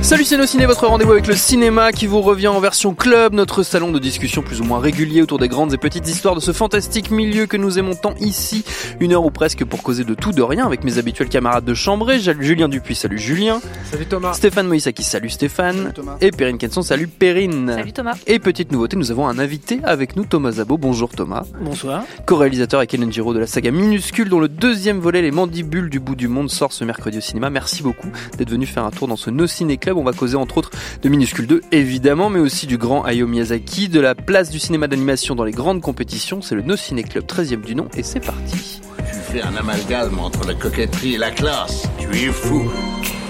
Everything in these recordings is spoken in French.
Salut c'est Ciné, votre rendez-vous avec le cinéma qui vous revient en version club, notre salon de discussion plus ou moins régulier autour des grandes et petites histoires de ce fantastique milieu que nous aimons tant ici. Une heure ou presque pour causer de tout de rien avec mes habituels camarades de chambrée, Julien Dupuis, salut Julien. Salut Thomas. Stéphane Moïsaki, salut Stéphane. Et Perrine Kenson, salut Perrine. Salut Thomas. Et petite nouveauté, nous avons un invité avec nous, Thomas Zabo. Bonjour Thomas. Bonsoir. Co-réalisateur avec Hélène Giraud de la saga Minuscule dont le deuxième volet, Les Mandibules du bout du monde, sort ce mercredi au cinéma. Merci beaucoup d'être venu faire un tour dans ce No Ciné On va causer entre autres de Minuscule 2 évidemment, mais aussi du grand Hayao Miyazaki, de la place du cinéma d'animation dans les grandes compétitions. C'est le No Ciné Club 13e du nom et c'est parti. Tu fais un amalgame entre la coquetterie et la classe. Tu es fou.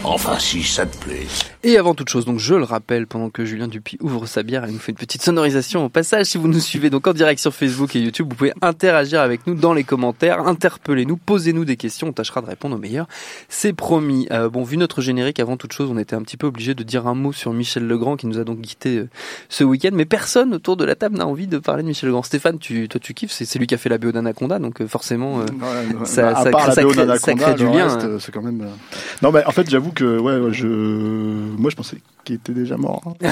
Enfin, si ça te plaît. Et avant toute chose, donc je le rappelle, pendant que Julien Dupuis ouvre sa bière, elle nous fait une petite sonorisation au passage. Si vous nous suivez donc en direct sur Facebook et YouTube, vous pouvez interagir avec nous dans les commentaires, interpellez-nous, posez-nous des questions, on tâchera de répondre au meilleur. C'est promis. Euh, bon, vu notre générique, avant toute chose, on était un petit peu obligé de dire un mot sur Michel Legrand qui nous a donc quitté euh, ce week-end, mais personne autour de la table n'a envie de parler de Michel Legrand. Stéphane, tu, toi tu kiffes, c'est lui qui a fait la BO d'Anaconda, donc euh, forcément euh, Ouais, ça, ça ça crée- ça d'Anaconda, crée du lien. reste, hein. c'est quand même. euh, Non, mais en fait, j'avoue que ouais, ouais, je, moi, je pensais qu'il était déjà mort. hein.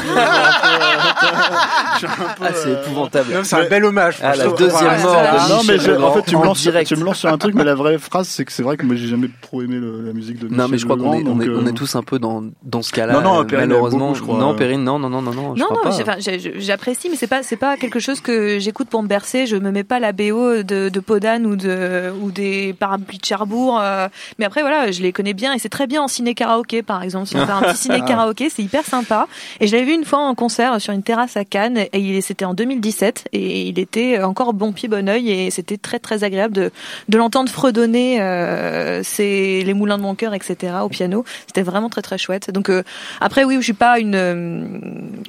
Je suis un peu, Ah, c'est euh, épouvantable. C'est un bel hommage. Ah, la deuxième mort de Non, mais en fait, tu me, lances, direct. tu me lances sur un truc, mais la vraie phrase, c'est que c'est vrai que moi, j'ai jamais trop aimé le- la musique de Michel Non, mais je crois qu'on est, on est, donc, on est euh, tous un peu dans, dans ce cas-là. Non, non, euh, Perrine aime malheureusement. beaucoup, je crois. Non, Perrine, non, non, non, non, non, je Non, crois non, enfin, j'apprécie, mais c'est pas, c'est pas quelque chose que j'écoute pour me bercer. Je me mets pas la BO de, de Podane ou de, ou des parapluies de Cherbourg. euh, mais après, voilà, je les connais bien et c'est très bien en ciné karaoké, par exemple. Si on fait un petit ciné karaoké, c'est hyper sympa. Et je l'avais vu une fois en concert sur une terrasse à Cannes et c'était en 2017 et il était encore bon pied, bon oeil et c'était très, très agréable de, de l'entendre fredonner, euh, les moulins de mon cœur, etc. au piano. C'était vraiment très, très chouette. Donc, euh, après, oui, je suis pas une, euh,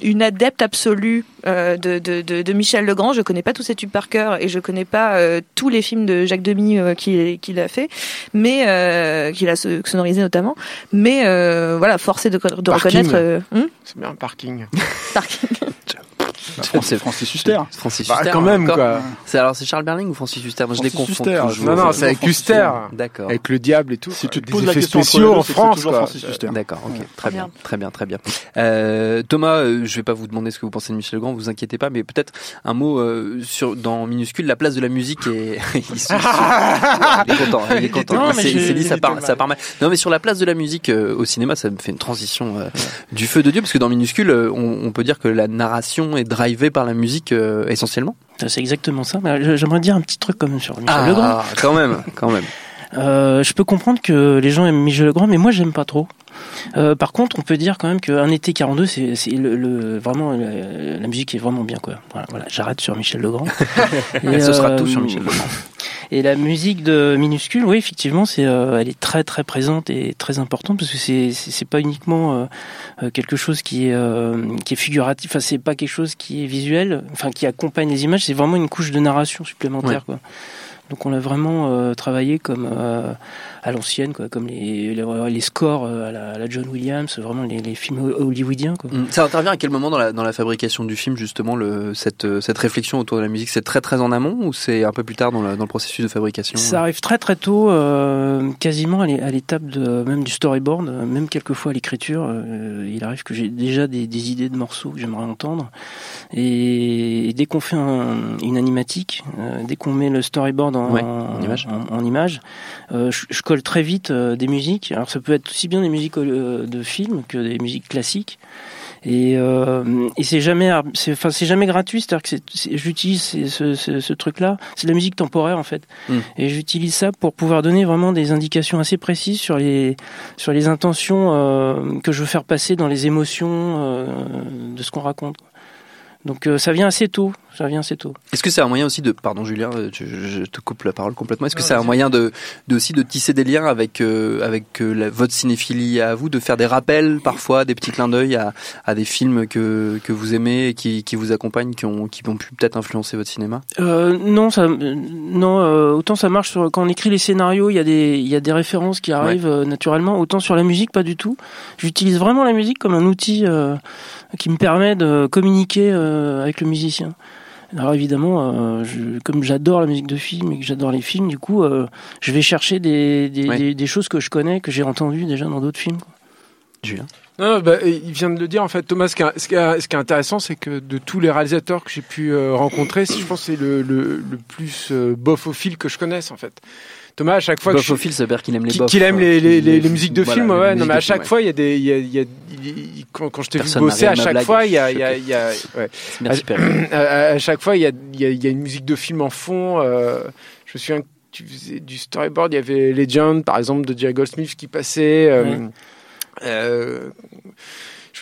une adepte absolue euh, de, de, de, de Michel Legrand. Je connais pas tous ses tubes par cœur et je connais pas tous les films de Jacques Demy qu'il qu'il a fait, mais qu'il a so- sonorisé notamment. Mais euh, voilà, forcé de, reconnaître. euh, hum C'est bien, parking. Parking. C'est Francis Huster. Francis Bah, Huster. quand même, quoi. C'est alors c'est Charles Berling ou Francis Huster Moi je les confonds Huster. Non, non, c'est avec Huster. D'accord. Avec le diable et tout. Si tu te poses la question spéciaux en France, toujours quoi. Francis Huster. D'accord, ok, Ouais. très bien, très bien, très bien. Euh, Thomas, euh, je vais pas vous demander ce que vous pensez de Michel Legrand, vous inquiétez pas, mais peut-être un mot euh, sur dans minuscule la place de la musique et il, se- il est content, il est content. Non, mais C'est- dit, ça part, ça part mal. Non, mais sur la place de la musique euh, au cinéma, ça me fait une transition euh, du feu de Dieu parce que dans minuscule, on, on peut dire que la narration est drivée par la musique euh, essentiellement. C'est exactement ça. Mais je- J'aimerais dire un petit truc même sur Michel Legrand. Ah, quand même, quand même. Euh, je peux comprendre que les gens aiment Michel Legrand, mais moi j'aime pas trop. Euh, par contre, on peut dire quand même qu'un été 42, c'est c'est le, le- vraiment la, la musique est vraiment bien quoi. Voilà, voilà, j'arrête sur Michel Legrand. Et, Et ce sera euh, tout sur Michel Legrand. Et la musique de minuscule, oui, effectivement, c'est, euh, elle est très très présente et très importante parce que c'est c'est c'est pas uniquement euh, euh, quelque chose qui est euh, qui est figuratif. Enfin, c'est pas quelque chose qui est visuel, enfin qui accompagne les images. C'est vraiment une couche de narration supplémentaire, quoi. Donc on l'a vraiment euh, travaillé comme euh, à l'ancienne, quoi, comme les, les, les scores euh, à la, à la John Williams, vraiment les, les films hollywoodiens. Quoi. Mm. Ça intervient à quel moment dans la, dans la fabrication du film, justement, le, cette, cette réflexion autour de la musique? C'est très très en amont ou c'est un peu plus tard dans, la- dans le processus de fabrication? Ça arrive très très tôt, euh, quasiment à l'é- à l'étape de même du storyboard, même quelquefois à l'écriture. il arrive que j'ai déjà des, des idées de morceaux que j'aimerais entendre. Et, et dès qu'on fait un- une animatique, dès qu'on met le storyboard en, Ouais, en image. en- en image, euh, je, je colle très vite euh, des musiques. Alors ça peut être aussi bien des musiques euh, de films que des musiques classiques. Et, et c'est jamais, c'est, enfin, c'est jamais gratuit. C'est-à-dire que j'utilise ce, ce, ce truc-là. C'est de la musique temporaire en fait. Mm. Et j'utilise ça pour pouvoir donner vraiment des indications assez précises sur les sur les intentions que je veux faire passer dans les émotions de ce qu'on raconte. Donc euh, ça vient assez tôt. Ça vient assez tôt. Est-ce que c'est un moyen aussi de, pardon Julien, euh, je, je te coupe la parole complètement. Est-ce que c'est un moyen de, de aussi de tisser des liens avec euh, avec euh, la- votre cinéphilie à vous, de faire des rappels parfois, des petits clins d'œil à, à des films que que vous aimez et qui qui vous accompagnent, qui ont qui ont pu peut-être influencer votre cinéma? Euh, non, ça, non. euh, autant ça marche sur, quand on écrit les scénarios, il y a des, il y a des références qui arrivent euh, naturellement. Autant sur la musique, pas du tout. J'utilise vraiment la musique comme un outil euh, qui me permet de communiquer euh, avec le musicien. Alors évidemment, euh, je, comme j'adore la musique de film et que j'adore les films, du coup, euh, je vais chercher des, des, Ouais. des, des choses que je connais, que j'ai entendues déjà dans d'autres films. quoi. Julien. Non, bah, il vient de le dire en fait, Thomas. Ce qui est, ce qui est- ce qui est intéressant, c'est que de tous les réalisateurs que j'ai pu euh, rencontrer, je pense que c'est le, le, le plus euh, bofophile que je connaisse en fait. Thomas, à chaque fois que je, Bofophile, ça veut dire qu'il aime les bofs. qu'il aime les, les, les, les musiques de Voilà, film, les ouais. Non, mais à chaque ouais. fois, il y a des, il y a, y a, quand, quand je t'ai vu bosser, à chaque fois, il y a, à, chaque fois, il y a, il y une musique de film en fond. euh, je me souviens que tu faisais du storyboard, il y avait Legend, par exemple, de Jerry Goldsmith qui passait. euh, Ouais. euh,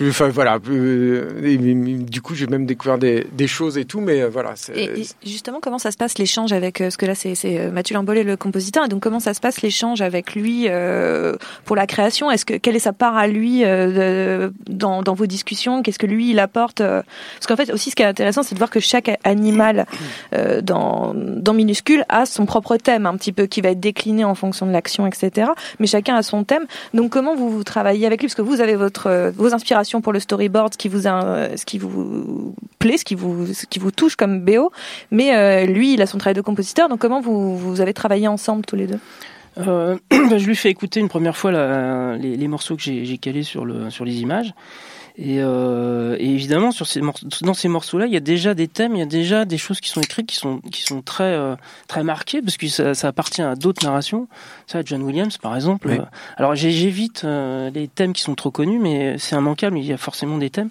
enfin, voilà. euh, du coup, j'ai même découvert des, des choses et tout, mais euh, voilà. Et, justement, comment ça se passe l'échange avec, euh, parce que là c'est Mathieu Lambollet le compositeur, et donc comment ça se passe l'échange avec lui euh, pour la création? Est-ce que quelle est sa part à lui euh, dans, dans vos discussions? Qu'est-ce que lui il apporte Parce qu'en fait aussi, ce qui est intéressant, c'est de voir que chaque animal euh, dans dans minuscule a son propre thème, un petit peu qui va être décliné en fonction de l'action, etc. Mais chacun a son thème. Donc comment vous, vous travaillez avec lui? Parce que vous avez votre vos inspirations pour le storyboard, ce qui vous plaît, ce qui vous touche comme BO. Mais euh, lui, il a son travail de compositeur. Donc comment vous avez travaillé ensemble tous les deux? Euh, bah, je lui fais écouter une première fois les, morceaux que j'ai calés sur les images. Et, euh, et évidemment, sur ces morceaux, dans ces morceaux-là, il y a déjà des thèmes, il y a déjà des choses qui sont écrites, qui sont, qui sont très, euh, très marquées, parce que ça, ça appartient à d'autres narrations. Ça, John Williams, par exemple. Oui. euh, alors, j'évite euh, les thèmes qui sont trop connus, mais c'est immanquable, il y a forcément des thèmes.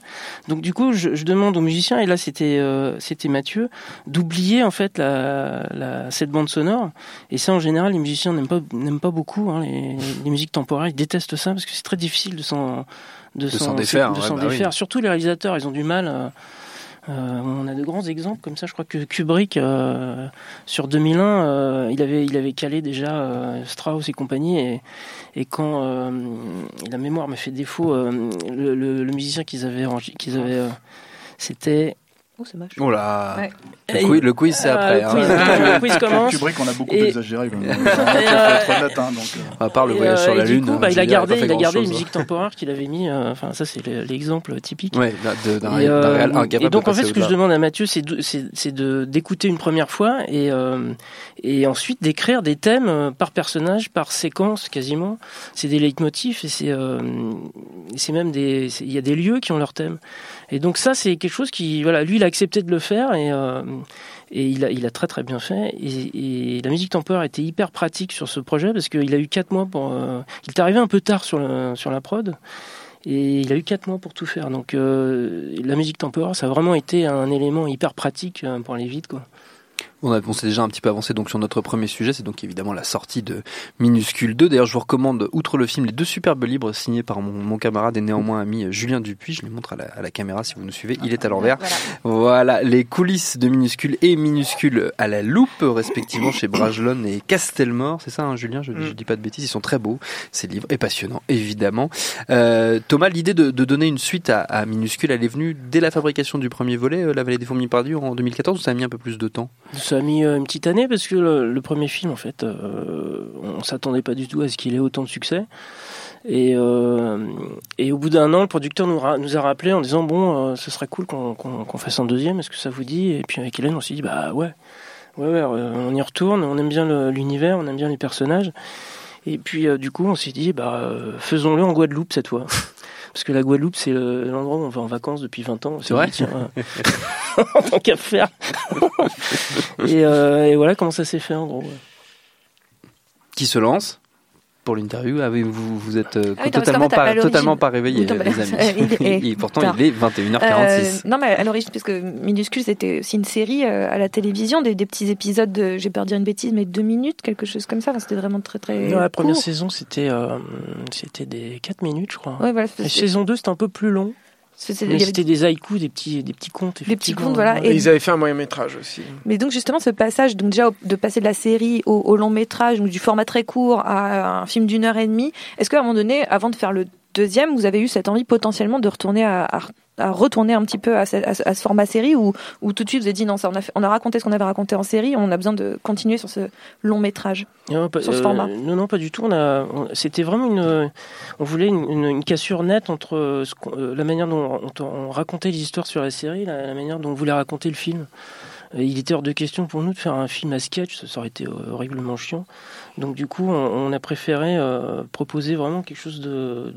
Donc, du coup, je, je demande aux musiciens, et là, c'était euh, c'était Mathieu, d'oublier en fait la, la, cette bande sonore. Et ça, en général, les musiciens n'aiment pas, n'aiment pas beaucoup. Hein, les, les musiques temporaires, ils détestent ça parce que c'est très difficile de s'en de, s'en défaire, de ouais, s'en bah oui. défaire. Surtout les réalisateurs, ils ont du mal. euh, euh, on a de grands exemples comme ça. Je crois que Kubrick, euh, sur 2001, euh, il avait il avait calé déjà Strauss et compagnie. Et, et quand la mémoire me fait défaut, le, le- le musicien qu'ils avaient qu'ils avaient, c'était Oh, c'est moche. Oh là. Ouais. Le quiz, le quiz, c'est Ah, après. le hein. quiz, le quiz commence. Kubrick, on a beaucoup Et- exagéré. Quand même. Euh, hein, donc, euh. À part le voyage euh, sur la et lune. Du coup, bah, il a gardé, il a gardé les grand-chose, musiques temporaires qu'il avait mis. euh, Enfin, ça, c'est le- l'exemple typique. Ouais, d'un euh, réel incapable et donc de en fait, ce que je demande à Mathieu, c'est d'écouter une première fois et euh, et ensuite d'écrire des thèmes euh, par personnage, par séquence quasiment. C'est des leitmotifs et c'est euh, c'est même des il y a des lieux qui ont leur thème. Et donc ça, c'est quelque chose qui voilà, lui, il a accepté de le faire et euh, et il a, il a très très bien fait. Et, la musique temporaire était hyper pratique sur ce projet parce qu'il a eu quatre mois pour. euh, il est arrivé un peu tard sur, le, sur la prod. Et il a eu quatre mois pour tout faire. Donc euh, la musique temporaire, ça a vraiment été un élément hyper pratique pour aller vite. Quoi. On, a, on s'est déjà un petit peu avancé donc sur notre premier sujet, c'est donc évidemment la sortie de Minuscule 2. D'ailleurs, je vous recommande, outre le film, les deux superbes livres signés par mon, mon camarade et néanmoins ami Julien Dupuis. Je les montre à la, à la caméra si vous nous suivez. Il est à l'envers. Voilà, les coulisses de Minuscule et Minuscule à la loupe, respectivement chez Bragelonne et Castelmore. C'est ça, hein, Julien? Je, je dis pas de bêtises. Ils sont très beaux, ces livres, et passionnants, évidemment. Euh, Thomas, l'idée de, de donner une suite à, à Minuscule, elle est venue dès la fabrication du premier volet, euh, La Vallée des Fourmis perdues, en 2014, ou ça a mis un peu plus de temps? Ça mis euh, une petite année parce que le, premier film, en fait, euh, on s'attendait pas du tout à ce qu'il ait autant de succès. Et, euh, et au bout d'un an, le producteur nous, ra- nous a rappelé en disant bon, ce serait cool qu'on qu'on fasse un deuxième. Est-ce que ça vous dit? Et puis avec Hélène, on s'est dit bah ouais, ouais, ouais, on y retourne. On aime bien l'univers, on aime bien les personnages. Et puis du coup, on s'est dit bah faisons-le en Guadeloupe cette fois. Parce que la Guadeloupe, c'est le- l'endroit où on va en vacances depuis 20 ans. On s'est vrai euh, tant qu'à faire. et, euh, et voilà comment ça s'est fait en gros. Qui se lance? Pour l'interview. Ah oui, vous, vous êtes euh, Ah oui, non, totalement, fait, pas, totalement pas réveillé, non, les amis. il est- Et pourtant, tard. il est 21h46. Euh, non, mais à l'origine, parce que Minuscule, c'était aussi une série euh, à la télévision, des, des petits épisodes, de, j'ai peur de dire une bêtise, mais deux minutes, quelque chose comme ça. Enfin, c'était vraiment très très. Non, la première court. saison, c'était euh, c'était des 4 minutes, je crois. Ouais, voilà, La c'est- saison 2, c'était un peu plus long. C'était des haïkus, des petits, des petits contes. Des petits contes, voilà. Et Et- ils avaient fait un moyen métrage aussi. Mais donc justement ce passage, donc déjà au- de passer de la série au, au long métrage, donc du format très court à un film d'une heure et demie, est-ce qu'à un moment donné, avant de faire le deuxième, vous avez eu cette envie potentiellement de retourner à, à- à retourner un petit peu à ce, à format série ou, ou tout de suite vous avez dit non ça on a, fait- on a raconté ce qu'on avait raconté en série, on a besoin de continuer sur ce long métrage. Non, pas, Sur ce euh, format. non, non, pas du tout. On a, c'était vraiment une, on voulait une, une- une cassure nette entre ce euh, la manière dont on, on racontait les histoires sur la série, et la, la manière dont on voulait raconter le film. Euh, Il était hors de question pour nous de faire un film à sketch, ça aurait été euh, horriblement chiant. Donc du coup, on, a préféré euh, proposer vraiment quelque chose de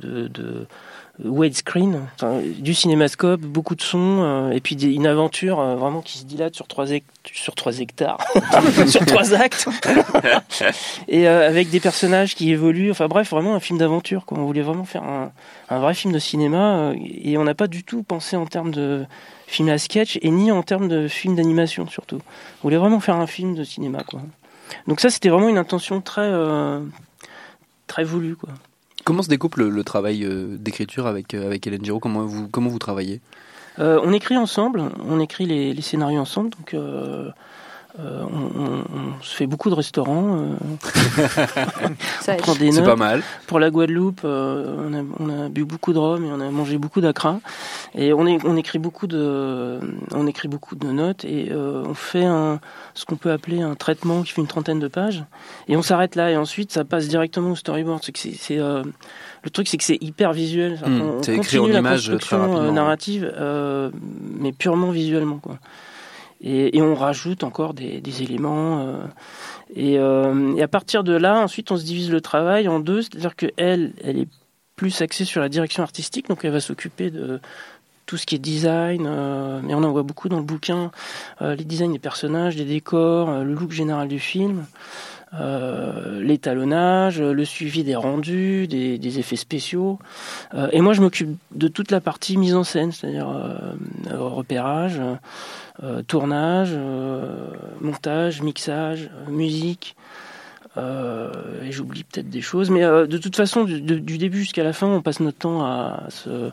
widescreen, enfin, du cinémascope, beaucoup de sons, euh, et puis des- une aventure euh, vraiment qui se dilate sur trois, hect- sur trois hectares, sur trois actes et euh, avec des personnages qui évoluent. Enfin bref, vraiment un film d'aventure. On voulait vraiment faire un, un vrai film de cinéma et on n'a pas du tout pensé en termes de film à sketch et ni en termes de film d'animation surtout. On voulait vraiment faire un film de cinéma. Quoi. Donc ça, c'était vraiment une intention très très voulue. Quoi. Comment se découpe le, travail euh, d'écriture avec, euh, avec Hélène Giraud? Comment vous, comment vous travaillez? Euh, on écrit ensemble, on écrit les, les scénarios ensemble, donc euh, on, on- on se fait beaucoup de restaurants. euh, C'est pas mal. Pour la Guadeloupe, euh, on, a, on a bu beaucoup de rhum et on a mangé beaucoup d'acra. Et on, est, on écrit beaucoup de, on écrit beaucoup de notes et euh, on fait un, ce qu'on peut appeler un traitement qui fait une trentaine de pages. Et on s'arrête là et ensuite ça passe directement au storyboard. C'est que c'est, c'est, euh, le truc, c'est que c'est hyper visuel. Hmm, on, on c'est écrit en continue la images très construction euh, narrative, euh, mais purement visuellement. Quoi. Et, on rajoute encore des, éléments. euh, et, euh, et à partir de là, ensuite, on se divise le travail en deux. C'est-à-dire que elle, est plus axée sur la direction artistique, donc elle va s'occuper de tout ce qui est design. euh, mais on en voit beaucoup dans le bouquin les designs des personnages, des décors, le look général du film. Euh, l'étalonnage, le suivi des rendus, des, des effets spéciaux. Euh, et moi, je m'occupe de toute la partie mise en scène, c'est-à-dire euh, repérage, tournage, montage, mixage, musique. Et j'oublie peut-être des choses, mais de toute façon, du, début jusqu'à la fin, on passe notre temps à, se,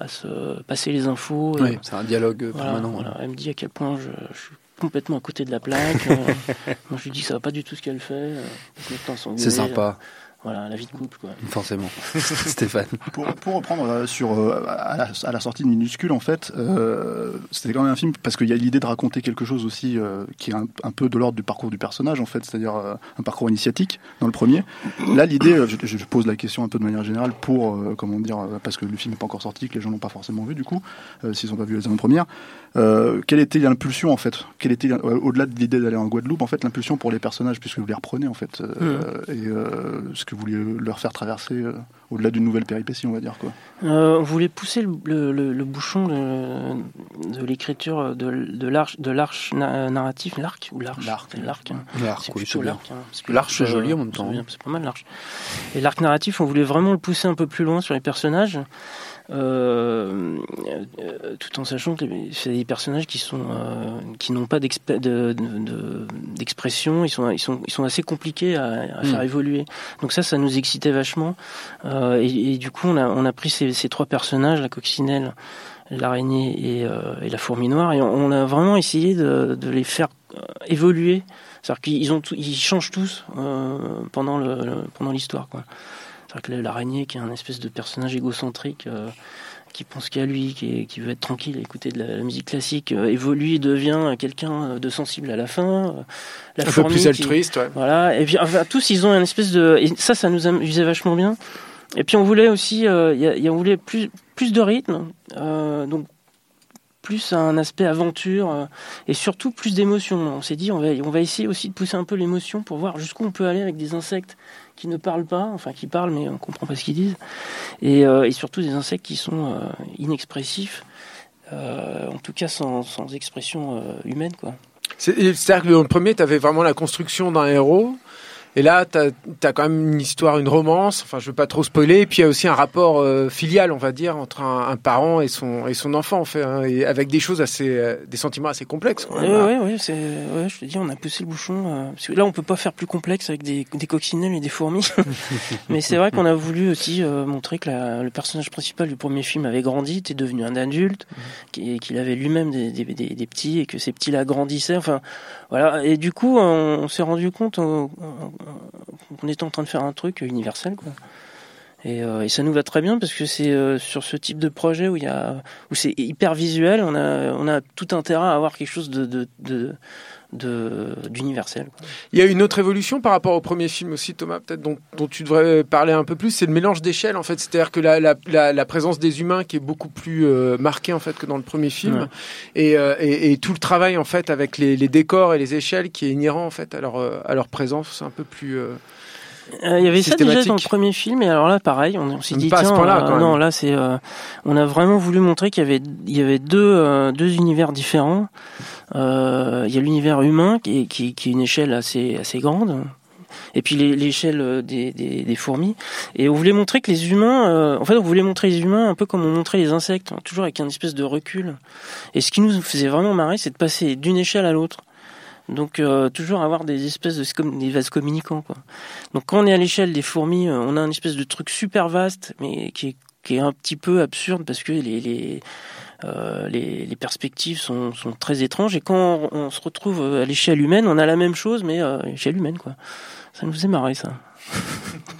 à se passer les infos. Oui, c'est un dialogue voilà, permanent. voilà. Elle me dit à quel point je, je suis complètement à côté de la plaque. euh, moi, je lui dis que ça va pas du tout ce qu'elle fait. euh. C'est sympa, Voilà, la vie de couple, quoi. forcément. Stéphane. Pour, pour reprendre euh, sur euh, à, la, à la sortie de Minuscule, en fait, euh, c'était quand même un film parce qu'il y a l'idée de raconter quelque chose aussi euh, qui est un, un peu de l'ordre du parcours du personnage, en fait, c'est-à-dire euh, un parcours initiatique dans le premier. Là, l'idée, je, je pose la question un peu de manière générale pour, euh, comment dire, parce que le film n'est pas encore sorti, que les gens l'ont pas forcément vu du coup, euh, s'ils n'ont pas vu les avant-premières. Euh, quelle était l'impulsion en fait? Quelle était au-delà de l'idée d'aller en Guadeloupe, en fait, l'impulsion pour les personnages, puisque vous les reprenez en fait, euh, et euh, ce que vous voulez leur faire traverser euh, au-delà d'une nouvelle péripétie, on va dire quoi. Euh, on voulait pousser le, le- le- le bouchon de, de l'écriture de, de l'arche de l'arche na- narratif, l'arc ou l'arche? L'arc. C'est l'arc. hein. L'arc, C'est oui, l'arc. hein, L'arche, euh, joli en même c'est temps. C'est pas mal l'arche. Et l'arc narratif, on voulait vraiment le pousser un peu plus loin sur les personnages. Euh, tout en sachant que c'est des personnages qui sont euh, qui n'ont pas d'exp- de- de- de- d'expression, ils sont ils sont ils sont assez compliqués à, à faire Mm. évoluer. Donc ça, ça nous excitait vachement. Euh, et, et du coup, on a on a pris ces, ces trois personnages, la coccinelle, l'araignée et, euh, et la fourmi noire, et on, on a vraiment essayé de, de les faire euh, évoluer. C'est-à-dire qu'ils ont tout- ils changent tous euh, pendant le, le- pendant l'histoire quoi. C'est-à-dire que l'araignée qui est un espèce de personnage égocentrique euh, qui pense qu'à lui, qui, est- qui veut être tranquille, écouter de la, la musique classique, euh, évolue et devient quelqu'un de sensible à la fin. Euh, La Un peu plus qui- altruiste, ouais. voilà, et puis enfin, tous ils ont un espèce de et ça ça nous amusait vachement bien. Et puis on voulait aussi euh, y a- y a- on voulait plus plus de rythme, euh, donc plus un aspect aventure euh, et surtout plus d'émotion. On s'est dit on va on va essayer aussi de pousser un peu l'émotion pour voir jusqu'où on peut aller avec des insectes qui ne parlent pas, enfin qui parlent mais on comprend pas ce qu'ils disent, et, euh, surtout des insectes qui sont euh, inexpressifs, euh, en tout cas sans, expression humaine quoi. C'est- C'est-à-dire que dans le premier, tu avais vraiment la construction d'un héros. Et là, tu as, quand même une histoire, une romance. Enfin, je veux pas trop spoiler. Et puis il y a aussi un rapport euh, filial, on va dire, entre un, un, parent et son et son enfant, en fait, hein, et avec des choses assez, euh, des sentiments assez complexes. Oui, oui, ouais, c'est, ouais, je te dis, on a poussé le bouchon. Euh, parce que là, on peut pas faire plus complexe avec des, des coccinelles et des fourmis. Mais c'est vrai qu'on a voulu aussi montrer que la, le personnage principal du premier film avait grandi, était devenu un adulte, mmh. qu'il avait lui-même des, des, des, des, petits et que ces petits-là grandissaient. Enfin, voilà. Et du coup, on, on s'est rendu compte. On, on est en train de faire un truc universel, quoi. Et, euh, ça nous va très bien parce que c'est euh, sur ce type de projet où il y a où c'est hyper visuel, on a on a tout intérêt à avoir quelque chose de d'universel. Il y a une autre évolution par rapport au premier film aussi, Thomas, peut-être dont, dont, tu devrais parler un peu plus, c'est le mélange d'échelles en fait. C'est-à-dire que la, la, la, la, présence des humains qui est beaucoup plus euh, marquée en fait que dans le premier film, ouais. et, euh, et, et, tout le travail en fait avec les, les, décors et les échelles qui est inhérent en fait à leur à leur présence, c'est un peu plus euh, il y avait ça déjà dans le premier film, et alors là, pareil, on, on s'est dit, tiens, euh, non, là, c'est, euh, on a vraiment voulu montrer qu'il y avait, il y avait deux, euh, deux univers différents. Il y a l'univers humain qui qui, qui est une échelle assez, assez grande, et puis l'échelle des, des, des, fourmis. Et on voulait montrer que les humains, euh, en fait, on voulait montrer les humains un peu comme on montrait les insectes, hein, toujours avec un espèce de recul. Et ce qui nous faisait vraiment marrer, c'est de passer d'une échelle à l'autre. Donc euh, toujours avoir des espèces de des vases communicants quoi. Donc quand on est à l'échelle des fourmis, euh, on a une espèce de truc super vaste mais qui est, qui est un petit peu absurde parce que les les, euh, les, les, perspectives sont, sont, très étranges et quand on, on se retrouve à l'échelle humaine, on a la même chose mais à l'échelle humaine quoi. Ça nous faisait marrer ça.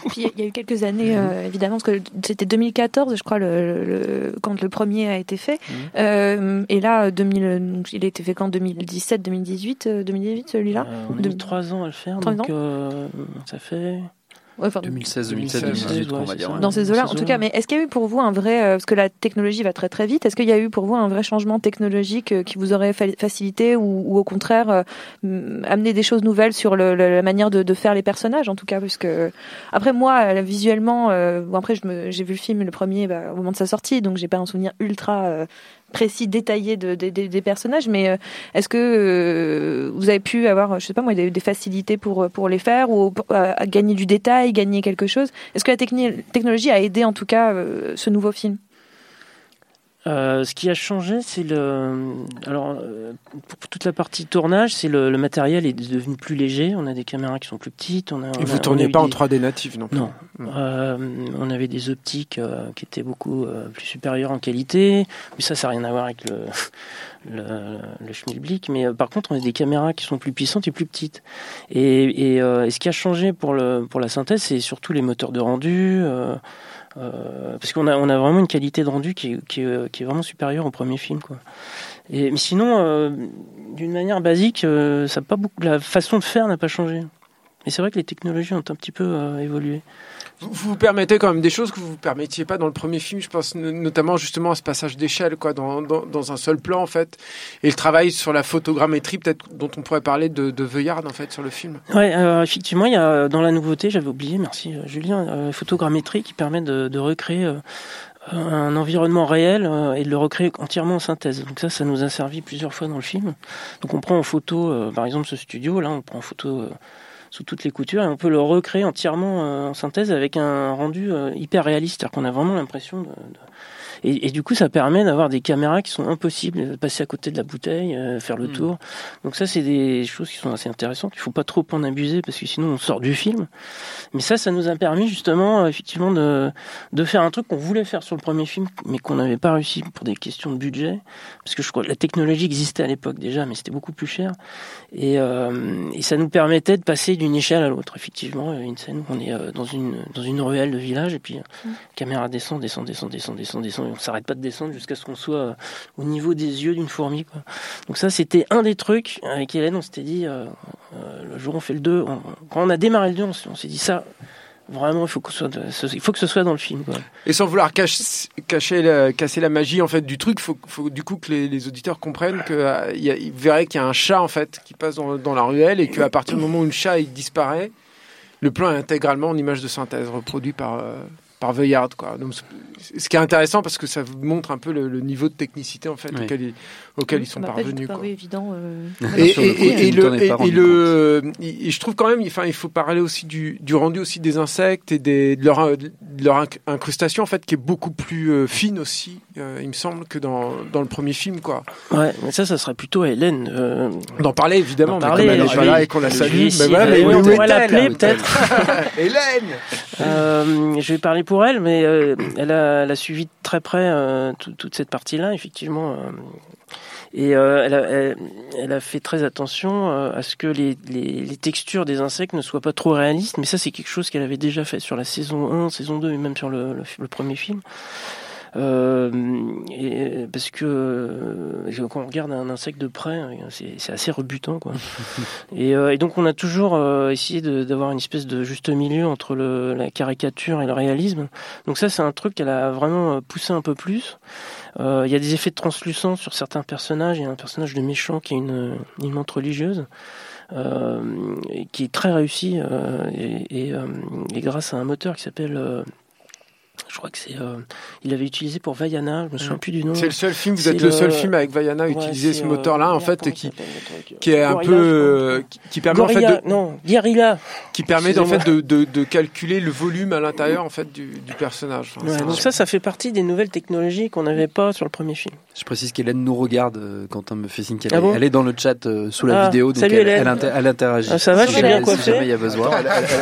Puis il y a eu quelques années, euh, évidemment, parce que c'était 2014, je crois, le, le, quand le premier a été fait. Mmh. Euh, et là, 2000, il a été fait quand? 2017, 2018, 2018 celui-là? Euh, On a mis trois ans à le faire, donc euh, ça fait... Ouais, enfin, 2016, 2017, 2018, on va dire. Dans ces eaux-là, en tout cas. Mais est-ce qu'il y a eu pour vous un vrai, euh, parce que la technologie va très très vite, est-ce qu'il y a eu pour vous un vrai changement technologique euh, qui vous aurait facilité ou, ou au contraire euh, amené des choses nouvelles sur le, la manière de, de, faire les personnages, en tout cas, puisque après moi, visuellement, euh, bon après j'ai vu le film le premier bah, au moment de sa sortie, donc j'ai pas un souvenir ultra euh, précis, détaillé de, de, de, des personnages, mais euh, est-ce que euh, vous avez pu avoir, je sais pas moi, des, facilités pour pour les faire ou à, gagner du détail, gagner quelque chose? Est-ce que la technologie a aidé en tout cas euh, ce nouveau film? Euh, ce qui a changé, c'est le. Alors, pour toute la partie tournage, c'est le, le, matériel est devenu plus léger. On a des caméras qui sont plus petites. On a, Et vous a, tourniez pas des... en 3D natif non plus. Non. non. Euh, on avait des optiques euh, qui étaient beaucoup euh, plus supérieures en qualité, mais ça, ça n'a rien à voir avec le le, le schmilblick. Mais euh, par contre, on a des caméras qui sont plus puissantes et plus petites. Et, et, et ce qui a changé pour le pour la synthèse, c'est surtout les moteurs de rendu. Euh, parce qu'on a, vraiment une qualité de rendu qui est, vraiment supérieure au premier film. Mais sinon, euh, d'une manière basique, euh, la façon de faire n'a pas changé. Et c'est vrai que les technologies ont un petit peu évolué. Vous, vous permettez quand même des choses que vous ne permettiez pas dans le premier film. Je pense notamment justement à ce passage d'échelle, quoi, dans, dans, un seul plan en fait, et le travail sur la photogrammétrie, peut-être dont on pourrait parler de, de Veuillard en fait sur le film. Ouais, euh, effectivement, il y a dans la nouveauté, j'avais oublié, merci euh, Julien, euh, photogrammétrie qui permet de, recréer. Euh, un environnement réel euh, et de le recréer entièrement en synthèse. Donc ça, ça nous a servi plusieurs fois dans le film. Donc on prend en photo, par exemple, ce studio, là, on prend en photo sous toutes les coutures et on peut le recréer entièrement euh, en synthèse avec un rendu euh, hyper réaliste. C'est-à-dire qu'on a vraiment l'impression de, de... Et, et, du coup, ça permet d'avoir des caméras qui sont impossibles, de passer à côté de la bouteille, euh, faire le mmh. tour. Donc ça, c'est des choses qui sont assez intéressantes. Il faut pas trop en abuser parce que sinon on sort du film. Mais ça, ça nous a permis justement, euh, effectivement, de, de faire un truc qu'on voulait faire sur le premier film, mais qu'on n'avait pas réussi pour des questions de budget, parce que je crois que la technologie existait à l'époque déjà, mais c'était beaucoup plus cher. Et, euh, et, ça nous permettait de passer d'une échelle à l'autre. Effectivement, une scène où on est dans une dans une ruelle de village et puis mmh. caméra descend, descend, descend, descend, descend, descend on s'arrête pas de descendre jusqu'à ce qu'on soit au niveau des yeux d'une fourmi. Donc ça, c'était un des trucs avec Hélène, on s'était dit, euh, euh, le jour où on fait le 2, on, quand on a démarré le 2, on, s'est dit ça, vraiment il faut que ce soit, faut que ce soit dans le film et sans vouloir cacher, la, casser la magie en fait du truc faut, faut du coup que les, auditeurs comprennent que euh, y a, ils verraient qu'il y a un chat en fait qui passe dans, la ruelle et qu'à partir du moment où le chat il disparaît le plan est intégralement en image de synthèse reproduit par euh, par Veuillard, quoi. Donc, ce qui est intéressant parce que ça montre un peu le, le niveau de technicité en fait Oui. auquel ils, auquel ils sont parvenus. quoi. évident. euh, Et, et- et- et le, le, et je trouve quand même, enfin, il faut parler aussi du, du rendu aussi des insectes et des, de leur, de leur inc- incrustation en fait, qui est beaucoup plus euh, fine aussi, euh, il me semble, que dans, dans le premier film, quoi. Ouais, mais ça, ça serait plutôt à Hélène. euh, D'en parler évidemment, mais parler, comme elle est je pas vais- là et qu'on la salue, essayer mais voilà, de- mais on est-elle l'appeler, peut-être. Hélène. Euh, je vais parler pour elle, mais euh, elle, a, suivi de très près euh, tout- toute cette partie-là, effectivement. euh, et elle, a, fait très attention à ce que les, textures des insectes ne soient pas trop réalistes, mais ça c'est quelque chose qu'elle avait déjà fait sur la saison 1, saison 2 et même sur le premier film. Euh, et parce que euh, quand on regarde un insecte de près, euh, c'est assez rebutant, quoi. et, euh, et donc on a toujours euh, essayé d'avoir une espèce de juste milieu entre le, la caricature et le réalisme. Donc ça, c'est un truc qu'elle a vraiment euh, poussé un peu plus. Euh, Il y a des effets de translucence sur certains personnages. Il y a un personnage de méchant qui est une, une menthe religieuse. Euh, qui est très réussi euh, et, et, euh, et grâce à un moteur qui s'appelle euh, je crois que c'est euh, il avait utilisé pour Vaiana je me souviens plus du nom C'est le seul film, vous êtes le seul film avec Vaiana à Ouais, utiliser ce euh, moteur-là, en fait, comment qui, est un peu, euh, qui- permet en fait de, non, Guerrilla. qui permet en fait de, de, de calculer le volume à l'intérieur en fait du, du personnage. Enfin, Ouais, donc ça, ça fait partie des nouvelles technologies qu'on n'avait pas sur le premier film. Je précise qu'Hélène nous regarde, euh, Quentin me fait signe qu'elle Ah est, bon elle est dans le chat euh, sous la Ah, vidéo, donc salut, elle, elle, inter- elle interagit. Ah, ça va, si je suis bien coiffé Si jamais il y a besoin.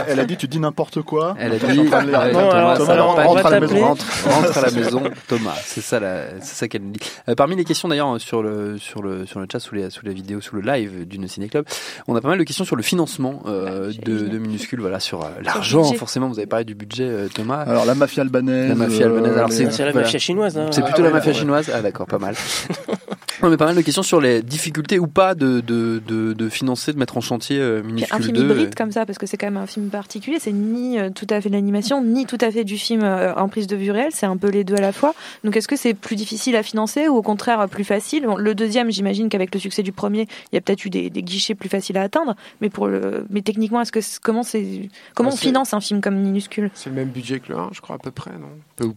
Elle, a dit tu dis n'importe quoi. Elle a dit, alors, alors, on va rentre, rentre à la maison, Thomas. C'est ça, la- c'est ça qu'elle dit. Euh, parmi les questions d'ailleurs sur le sur le sur le chat, sous les sous la vidéo, sous le live d'une ciné club, on a pas mal de questions sur le financement euh, de, de minuscules. Voilà, sur euh, l'argent. Forcément, vous avez parlé du budget, euh, Thomas. Alors la mafia albanaise. La mafia albanaise. Alors, les- c'est- la mafia chinoise. hein. C'est Ah plutôt ouais, la mafia ouais. chinoise. Ah d'accord, pas mal. non, mais pas mal de questions sur les difficultés ou pas de de de, de financer, de mettre en chantier euh, un film 2. hybride comme ça, parce que c'est quand même un film particulier, c'est ni euh, tout à fait de l'animation, ni tout à fait du film euh, en prise de vue réelle, c'est un peu les deux à la fois. Donc est-ce que c'est plus difficile à financer ou au contraire euh, plus facile? Bon, Le deuxième, j'imagine qu'avec le succès du premier, il y a peut-être eu des, des guichets plus faciles à atteindre, mais pour le, mais techniquement, est-ce que comment c'est comment Bah, on finance un film comme minuscule? C'est le même budget que le 1, je crois à peu près, non? Euh,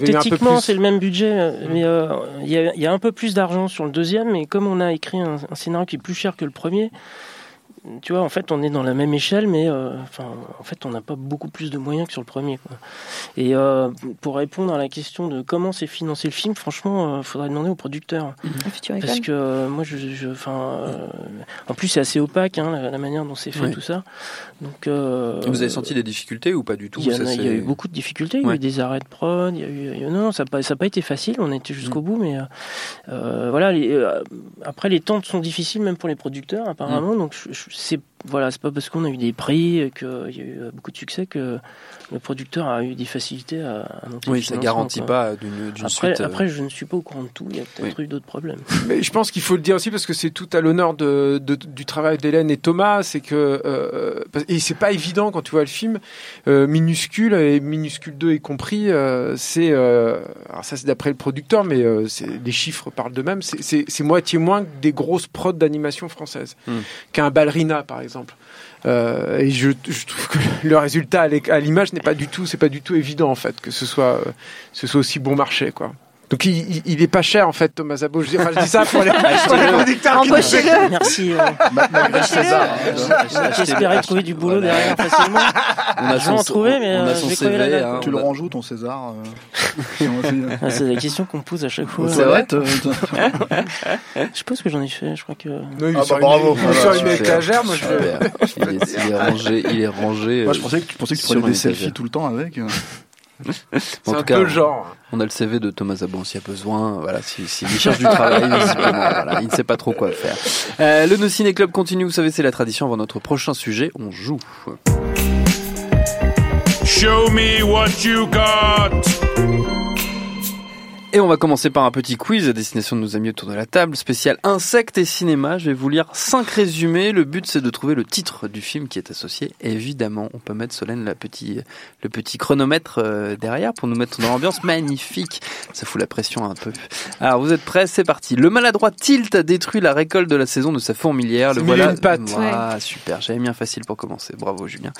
plus. c'est le même budget, euh, mais euh, il y, a, il y a un peu plus d'argent sur le deuxième, mais comme on a écrit un, un scénario qui est plus cher que le premier, tu vois, en fait, on est dans la même échelle, mais euh, enfin, en fait, on n'a pas beaucoup plus de moyens que sur le premier. Quoi. Et euh, pour répondre à la question de comment c'est financé le film, franchement, il faudrait demander au producteur. à Future Parce que euh, moi, je, euh, en plus, c'est assez opaque hein, la, la manière dont c'est fait tout ça. Donc, euh, Vous avez senti des difficultés ou pas du tout il y, a, y eu beaucoup de difficultés, il y a eu des arrêts de prod, il y a eu, il y a- non, non, ça n'a pas, pas été facile, on était jusqu'au bout, mais euh, euh, voilà. les- euh, après, les temps sont difficiles même pour les producteurs apparemment, donc je- je- c'est voilà, c'est pas parce qu'on a eu des prix et qu'il y a eu euh, beaucoup de succès que le producteur a eu des facilités à, à monter Oui, ça financement, garantit quoi. pas d'une suite. euh, après, je ne suis pas au courant de tout. Il y a peut-être eu d'autres problèmes. Mais je pense qu'il faut le dire aussi parce que c'est tout à l'honneur de, de- du travail d'Hélène et Thomas. C'est que euh, parce- et c'est pas évident quand tu vois le film euh, minuscule et minuscule 2 y compris. euh, c'est euh, alors ça c'est d'après le producteur, mais euh, les chiffres parlent d'eux-mêmes. C'est- moitié moins que des grosses prods d'animation française, Hmm. qu'un par exemple. Euh, et je, je trouve que le résultat à l'image n'est pas du tout, c'est pas du tout évident en fait que ce soit, euh, ce soit aussi bon marché quoi. Donc il, est pas cher en fait Thomas Zabo. Je dis, enfin, je dis ça pour les, pour les producteurs qui nous Embauchez-le Merci. Euh, Ma- Malgré César. hein. J'espérais trouver du boulot derrière facilement. on a je vais en son, trouver, mais, on a euh, son la CV. dalle, hein, Tu le rends où ton César euh, Ah, c'est la question qu'on me pose à chaque fois. Toilettes euh, Je pense que j'en ai fait. Je crois que. Non, il Ah bah bravo. une, il est Voilà, sur une super. étagère, moi je Super. il, est, rangé, il est rangé. Moi, je pensais que tu pensais que tu prenais des selfies tout le temps avec. En C'est tout un cas, peu le genre. On a le CV de Thomas Zabon s'il y a besoin. Voilà, s'il si, s'il cherche du travail, voilà, il ne sait pas trop quoi faire. Euh, le No Ciné Club continue. Vous savez, c'est la tradition. Avant notre prochain sujet, on joue. Show me what you got. Et on va commencer par un petit quiz à destination de nos amis autour de la table, spécial insectes et cinéma. Je vais vous lire cinq résumés. Le but c'est de trouver le titre du film qui est associé. évidemment, on peut mettre Solène la petit, le petit chronomètre euh, derrière pour nous mettre dans l'ambiance magnifique. Ça fout la pression un peu. Alors vous êtes prêts? C'est parti. Le maladroit Tilt a détruit la récolte de la saison de sa fourmilière. Le voilà. une pattes. Ah, super. J'avais un facile pour commencer. Bravo Julien.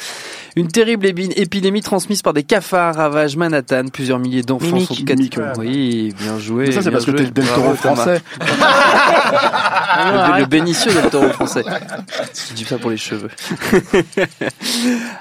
Une terrible épidémie transmise par des cafards ravage Manhattan. Plusieurs milliers d'enfants sont cat- Mimique, ouais. Oui, bien joué. Mais ça, c'est parce que t'es le Del Toro français. Le, le Bénitieux del Toro français. Je dis ça pour les cheveux.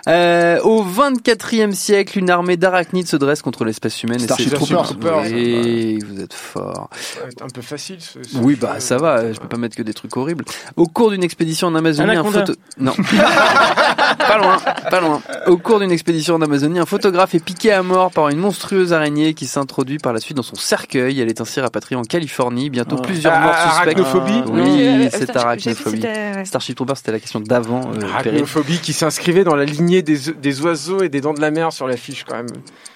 Euh, au 24e siècle, une armée d'arachnides se dresse contre l'espèce humaine. Starship et c'est Troopers. Troopers. Oui, vous êtes fort. Ça va être un peu facile. ce- ce Oui, bah ça va, je peux pas mettre que des trucs horribles. Au cours d'une expédition en Amazonie, un Anaconda. photo... Non. pas loin, pas loin. Au cours d'une expédition en Amazonie, un photographe est piqué à mort par une monstrueuse araignée qui s'introduit par la suite dans son cercueil. Elle est ainsi rapatriée en Californie. Bientôt Oh. plusieurs Ah, morts suspects. arachnophobie Oui, Euh, c'est que arachnophobie. c'était- ouais. Starship Troopers, c'était la question d'avant. euh. Arachnophobie qui s'inscrivait dans la lignée des, des oiseaux et des dents de la mer sur l'affiche quand même.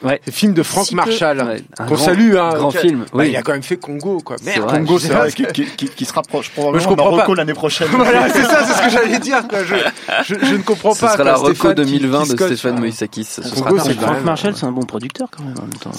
Ouais. C'est film de Frank Si peu. Marshall. Ouais, un Qu'on grand- salue, hein. grand film, Bah, oui. Il a quand même fait Congo, quoi. C'est Merde. vrai. Congo, c'est vrai, qui, qui, qui- qui se rapproche probablement je comprends de Marocco pas. l'année prochaine. voilà, c'est ça, c'est ce que j'allais dire. Quoi. Je, je, je ne comprends Ce pas. sera quoi, la qui- 2020 qui de Stéphane hein. Moïsakis. Ce sera même- Marshall, c'est un bon producteur quand même en même temps.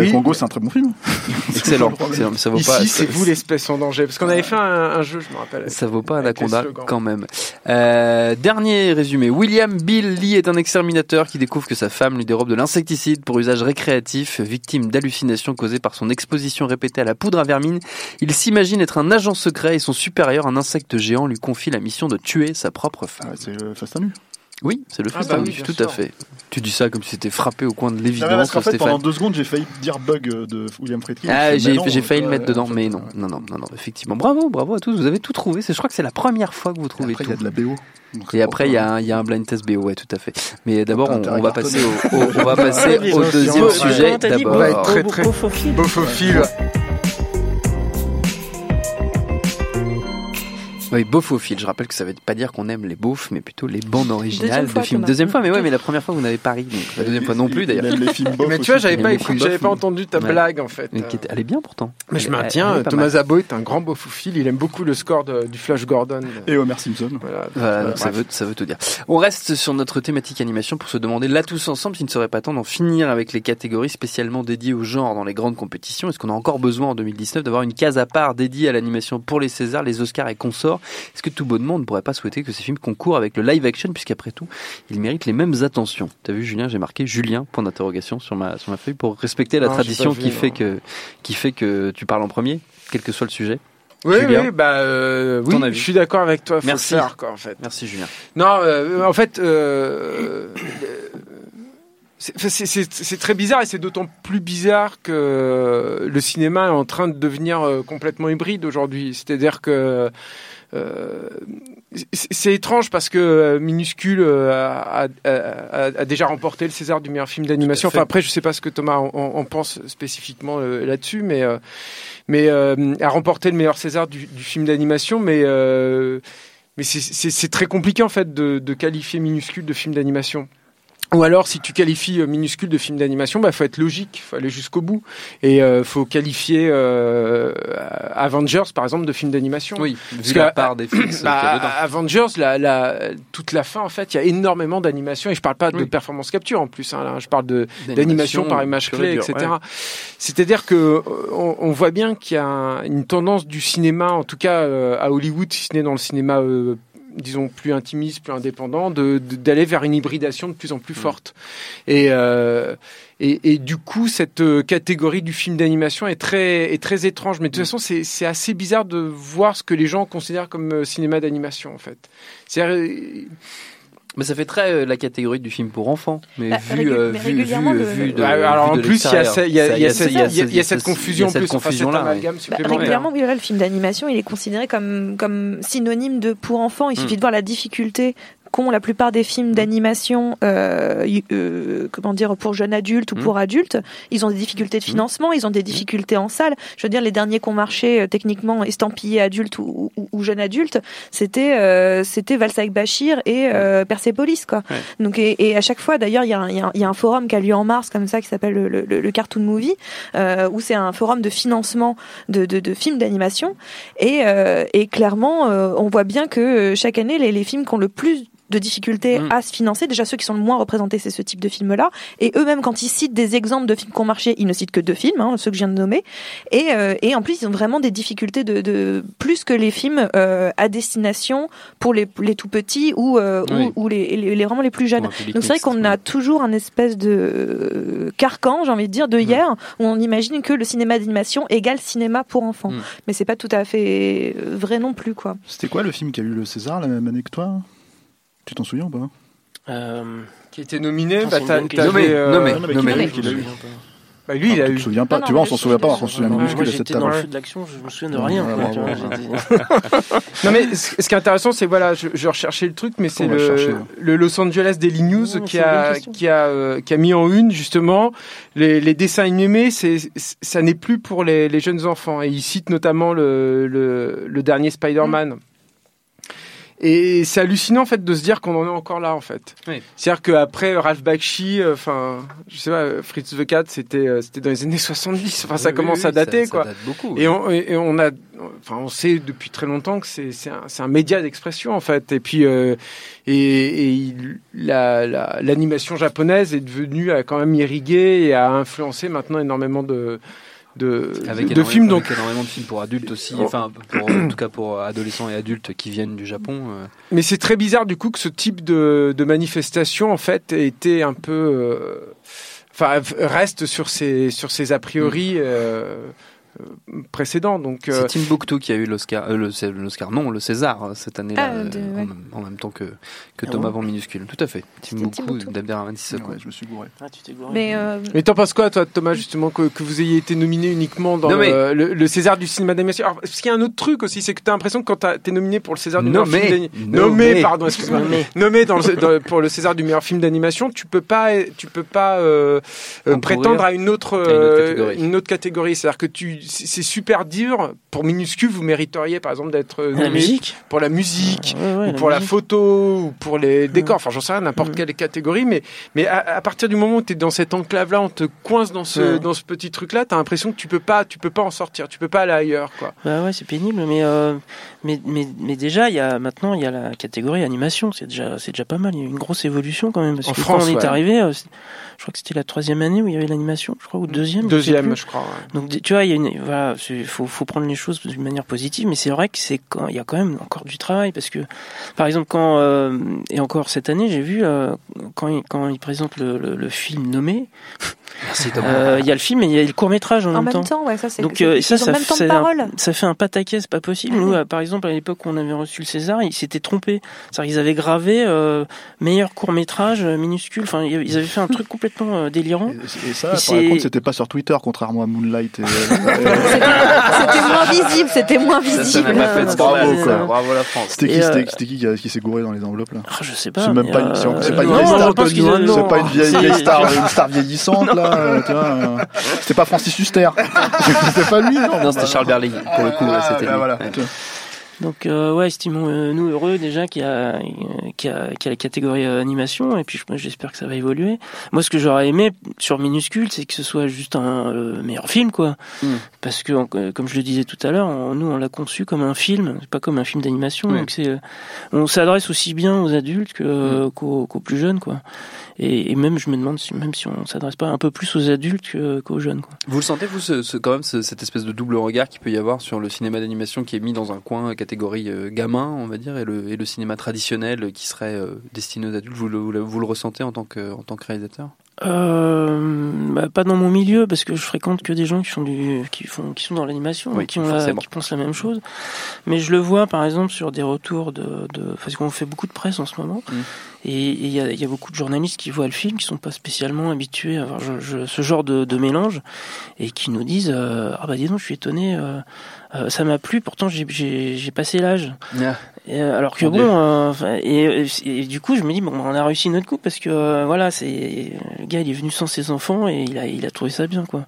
Ouais. Congo, c'est un très bon film. Excellent. excellent. Ça vaut Ici, pas. c'est vous l'espèce en danger. Parce qu'on avait fait un, un jeu, je me rappelle. Ça vaut pas Anaconda quand même. Euh, dernier résumé. William Bill Lee est un exterminateur qui découvre que sa femme lui dérobe de l'insecticide pour usage récréatif. Victime d'hallucinations causées par son exposition répétée à la poudre à vermine, il s'imagine être un agent secret et son supérieur, un insecte géant, lui confie la mission de tuer sa propre Ah, femme. ouais, c'est nu. Oui, c'est le Ah Fast bah and oui, tout à fait. Tu dis ça comme si c'était frappé au coin de l'évidence, qu'en fait, Stéphane. pendant deux secondes, j'ai failli dire bug euh, de William Friedkin. Ah, j'ai j'ai failli le euh, mettre dedans, en fait, mais non, non, non, non, non, effectivement. Bravo, bravo à tous. Vous avez tout trouvé. C'est- Je crois que c'est la première fois que vous trouvez Après, il tout. y a de la BO. Donc, Et après, il y, a un- il y a un blind test BO, ouais, tout à fait. Mais d'abord, on, va passer au, au- on va passer Ouais, au deuxième sujet d'abord. va être très, très- Beaufophile. Beaufophile. Oui, beaufophile. Je rappelle que ça veut pas dire qu'on aime les beaufs, mais plutôt les bandes originales Deuxième de fois, films. Deuxième fois, mais ouais, mais la première fois, vous n'avez pas ri. Donc la deuxième fois non plus, Il d'ailleurs. Mais tu vois, j'avais pas j'avais pas entendu ta Ouais. blague en fait. Mais qui était- Elle est bien pourtant. Mais je maintiens, Thomas. Zabo est un grand beaufophile. Il aime beaucoup le score de- du Flash Gordon. Et Homer Simpson. Voilà. Ça veut, ça veut tout dire. On reste sur notre thématique animation pour se demander là tous ensemble s'il ne serait pas temps d'en finir avec les catégories spécialement dédiées au genre dans les grandes compétitions. Est-ce qu'on a encore besoin en 2019 d'avoir une case à part dédiée à l'animation pour les Césars, les Oscars et consorts Est-ce que tout bonnement on ne pourrait pas souhaiter que ces films concourent avec le live action puisqu'après tout, ils méritent les mêmes attentions? T'as vu Julien, j'ai marqué Julien point d'interrogation sur ma sur ma feuille pour respecter la Non, tradition vu, qui fait non. que qui fait que tu parles en premier, quel que soit le sujet. Oui, Julien oui, bah euh, oui, Ton avis je suis d'accord avec toi. Faut Merci. faire, quoi, en fait. Merci Julien. Non, euh, en fait, euh, c'est- très bizarre et c'est d'autant plus bizarre que le cinéma est en train de devenir euh, complètement hybride aujourd'hui. C'est-à-dire que euh, c'est- c'est étrange parce que euh, Minuscule euh, a, a- a- a déjà remporté le César du meilleur film d'animation. Enfin après, je sais pas ce que Thomas en, en- en pense spécifiquement euh, là-dessus, mais euh, mais euh, a remporté le meilleur César du, du film d'animation, mais euh, mais c'est- très compliqué en fait de, de qualifier Minuscule de film d'animation. Ou alors, si tu qualifies euh, minuscule de film d'animation, bah faut être logique, faut aller jusqu'au bout, et euh, faut qualifier euh, Avengers par exemple de film d'animation. Oui, Parce vu que, la part des y Bah, dedans. Avengers, la, la, toute la fin en fait, il y a énormément d'animation, et je parle pas de performance capture en plus, hein, là, je parle de d'animation par image clé, etc. ouais. C'est-à-dire que euh, on, on voit bien qu'il y a un- une tendance du cinéma, en tout cas euh, à Hollywood, si ce n'est dans le cinéma, euh, disons plus intimiste, plus indépendant, d'aller vers une hybridation de plus en Mm. plus forte. Et, euh, et, et du coup, cette euh, catégorie du film d'animation est très, est très étrange. Mais de toute façon, c'est c'est assez bizarre de voir ce que les gens considèrent comme euh, cinéma d'animation, en fait. Euh, Mais ça fait très euh, la catégorie du film pour enfants, mais Bah, vu, régu- euh, mais vu, régulièrement, le- vu de, Ouais, alors vu en plus, il y a, l'extérieur. ce- il y a, Ça, il y a ce- cette, il y a il y a- il y a ce- cette il y confusion en cette plus, enfin, cet confusion-là, ouais. amalgame Bah, supplémentaire. régulièrement, oui, voilà, le film d'animation, il est considéré comme, comme synonyme de pour enfants. Il suffit de voir la difficulté qu'ont la plupart des films d'animation, euh, euh, comment dire, pour jeunes adultes ou Mhm. pour adultes. Ils ont des difficultés de financement, ils ont des difficultés en salle. Je veux dire, les derniers qui ont marché euh, techniquement estampillés adultes ou, ou, ou jeunes adultes, c'était euh, c'était Valsa avec Bachir et euh, Persepolis, quoi. Ouais. Donc et, et à chaque fois, d'ailleurs, il y, a un- il y, y a un forum qui a lieu en mars comme ça qui s'appelle le, le, le Cartoon Movie, euh, où c'est un forum de financement de, de, de films d'animation. Et, euh, et clairement, euh, on voit bien que chaque année, les, les films qui ont le plus de difficultés Mm. à se financer, déjà ceux qui sont le moins représentés, c'est ce type de films-là. Et eux-mêmes, quand ils citent des exemples de films qui ont marché, ils ne citent que deux films, hein, ceux que je viens de nommer. Et, euh, et en plus, ils ont vraiment des difficultés de, de plus que les films euh, à destination pour les, les tout petits ou, euh, Oui. ou, ou les, les, les- vraiment les plus jeunes. Donc c'est vrai qu'on a toujours un espèce de carcan, j'ai envie de dire, de hier, où on imagine que le cinéma d'animation égale cinéma pour enfants. Mm. Mais c'est pas tout à fait vrai non plus, quoi. C'était quoi le film qui a eu le César la même année que toi? Tu t'en souviens ou pas Euh, Qui était nominé, Ah, bah, t'as- t'avais, Nommé, euh, nommé, non, mais nommé. eu, l'a eu souviens pas. Bah, lui, il a Tu eu. te souviens pas Non, Tu vois, on s'en souvient pas, je- on se souvient de cette j'étais table. dans le feu de l'action, je me souviens de rien. tu Non mais ce ce qui est intéressant, c'est voilà, je, je recherchais le truc, mais c'est chercher, le, Los Angeles Daily News qui a a euh, qui a mis en une justement les, les dessins animés. Ça n'est plus pour les, les jeunes enfants et il cite notamment le le, le dernier Spider-Man. Et c'est hallucinant en fait de se dire qu'on en est encore là en fait. Oui. C'est-à-dire qu'après Ralph Bakshi, euh, enfin, je sais pas, euh, Fritz the Cat, c'était euh, c'était dans les années 70. Enfin, ça commence oui, à dater ça- quoi. Ça date beaucoup. Et on, et et on a, enfin, on sait depuis très longtemps que c'est c'est un, c'est un média d'expression en fait. Et puis, euh, et, et il- la- la- l'animation japonaise est devenue a quand même irriguée et a influencé maintenant énormément de de, avec de énormément- films. Donc, avec énormément de films pour adultes aussi, Oh. enfin pour, en tout cas pour adolescents et adultes qui viennent du Japon. euh, mais c'est très bizarre du coup que ce type de, de manifestation en fait ait été un peu, euh, enfin, reste sur ses sur ses a priori. euh, précédents donc euh, C'est Timbuktu qui a eu l'Oscar, euh, le- l'Oscar, non, le César euh, cette année-là, Ah, de- euh, en, ouais. même, en même temps que, que Ah Thomas bon Van Minuscule. Tout à fait. Timbuktu, d'Abderrahmane Sissoko. Ouais, je me suis gouré. Ah, tu t'es gouré. Mais euh, Mais t'en penses quoi, toi, Thomas, justement, que, que vous ayez été nominé uniquement dans Nommé. le, le- le César du cinéma d'animation Alors, Parce qu'il y a un autre truc aussi, c'est que t'as l'impression que quand t'as- t'es nominé pour le César du Nommé. meilleur film d'animation... Nommé. pardon, excuse-moi. Nommé. Nommé dans le- dans- pour le César du meilleur film d'animation, tu peux pas, tu peux pas prétendre à une autre, à une autre catégorie. une autre catégorie. C'est-à-dire que tu, c'est super dur. Pour minuscule, vous mériteriez, par exemple, d'être euh, La nommé musique. pour la musique Ouais, ouais, ou pour la photo ou pour les décors. Enfin j'en sais rien n'importe quelle catégorie. Mais mais à, à partir du moment où tu es dans cette enclave là on te coince dans ce dans ce petit truc là tu as l'impression que tu peux pas tu peux pas en sortir. Tu peux pas aller ailleurs quoi. Bah ouais, c'est pénible, mais, euh, mais, mais, mais déjà, il y a, maintenant, il y a la catégorie animation, c'est déjà, c'est déjà pas mal. Il y a une grosse évolution quand même. Parce En que France, quand on est arrivé, euh, je crois que c'était la troisième année où il y avait l'animation, je crois, ou deuxième. deuxième je crois ouais. Donc tu vois, il y a une, voilà, c'est- faut, faut prendre les choses d'une manière positive, mais c'est vrai que c'est quand, il y a quand même encore du travail parce que, par exemple, quand euh, et encore cette année, j'ai vu euh, quand il, quand il présente le, le, le film nommé, Merci euh, il y a le film et il y a le court métrage en, en même temps, ouais, ça. Donc euh, ça, ça, fait un, ça fait un pataquès, c'est pas possible. Ah Nous, euh, par exemple, à l'époque où on avait reçu le César, ils s'étaient trompés. C'est-à-dire qu'ils avaient gravé euh, meilleur court métrage minuscule. Enfin, ils avaient fait un truc complètement euh, délirant. Et, et ça, Et par contre, c'était pas sur Twitter, contrairement à Moonlight. Et, C'était moins visible, c'était moins Ça, ça visible. n'a pas fait de scandale. Bravo, quoi. Bravo la France. C'était qui, euh, c'était qui qui, a- qui s'est gouré dans les enveloppes là Ah, je sais pas. C'est même pas une- euh, c'est pas une non, vieille star. C'est pas une vieille, star, une star vieillissante là. euh, euh, C'était pas Francis Huster. c'était pas lui, non Non, c'était Charles Berling. Pour le coup, Ah, c'était Donc euh, ouais, estimons-nous heureux déjà qu'il y a, euh, qu'il y a, qu'il y a la catégorie euh, animation et puis j'espère que ça va évoluer. Moi, ce que j'aurais aimé sur Minuscule, c'est que ce soit juste un euh, meilleur film, quoi. Mm. Parce que, euh, comme je le disais tout à l'heure, nous on l'a conçu comme un film, pas comme un film d'animation. Donc c'est, euh, on s'adresse aussi bien aux adultes que, euh, qu'aux, qu'aux plus jeunes, quoi. Et, et même, je me demande si même si on s'adresse pas un peu plus aux adultes qu'aux jeunes, quoi. Vous le sentez, vous, ce, ce- quand même, ce- cette espèce de double regard qu'il peut y avoir sur le cinéma d'animation qui est mis dans un coin catégorie euh, gamin, on va dire, et le, et le cinéma traditionnel qui serait euh, destiné aux adultes vous le, vous le- vous le ressentez en tant que, en tant que réalisateur? Euh, bah, pas dans mon milieu parce que je fréquente que des gens qui font du, qui font, qui sont dans l'animation, Oui, qui ont la- forcément. qui pensent la même chose. Mais je le vois par exemple sur des retours de, de parce qu'on fait beaucoup de presse en ce moment, Mm. Et il y a, il y a beaucoup de journalistes qui voient le film, qui sont pas spécialement habitués à voir je- je- ce genre de, de mélange, et qui nous disent euh, ah bah dis donc je suis étonné, euh, euh, ça m'a plu, pourtant j'ai- passé l'âge. Et, euh, alors que bon, euh, et, et- et du coup, je me dis bon, on a réussi notre coup parce que voilà, c'est le gars, il est venu sans ses enfants et il a, il a trouvé ça bien, quoi.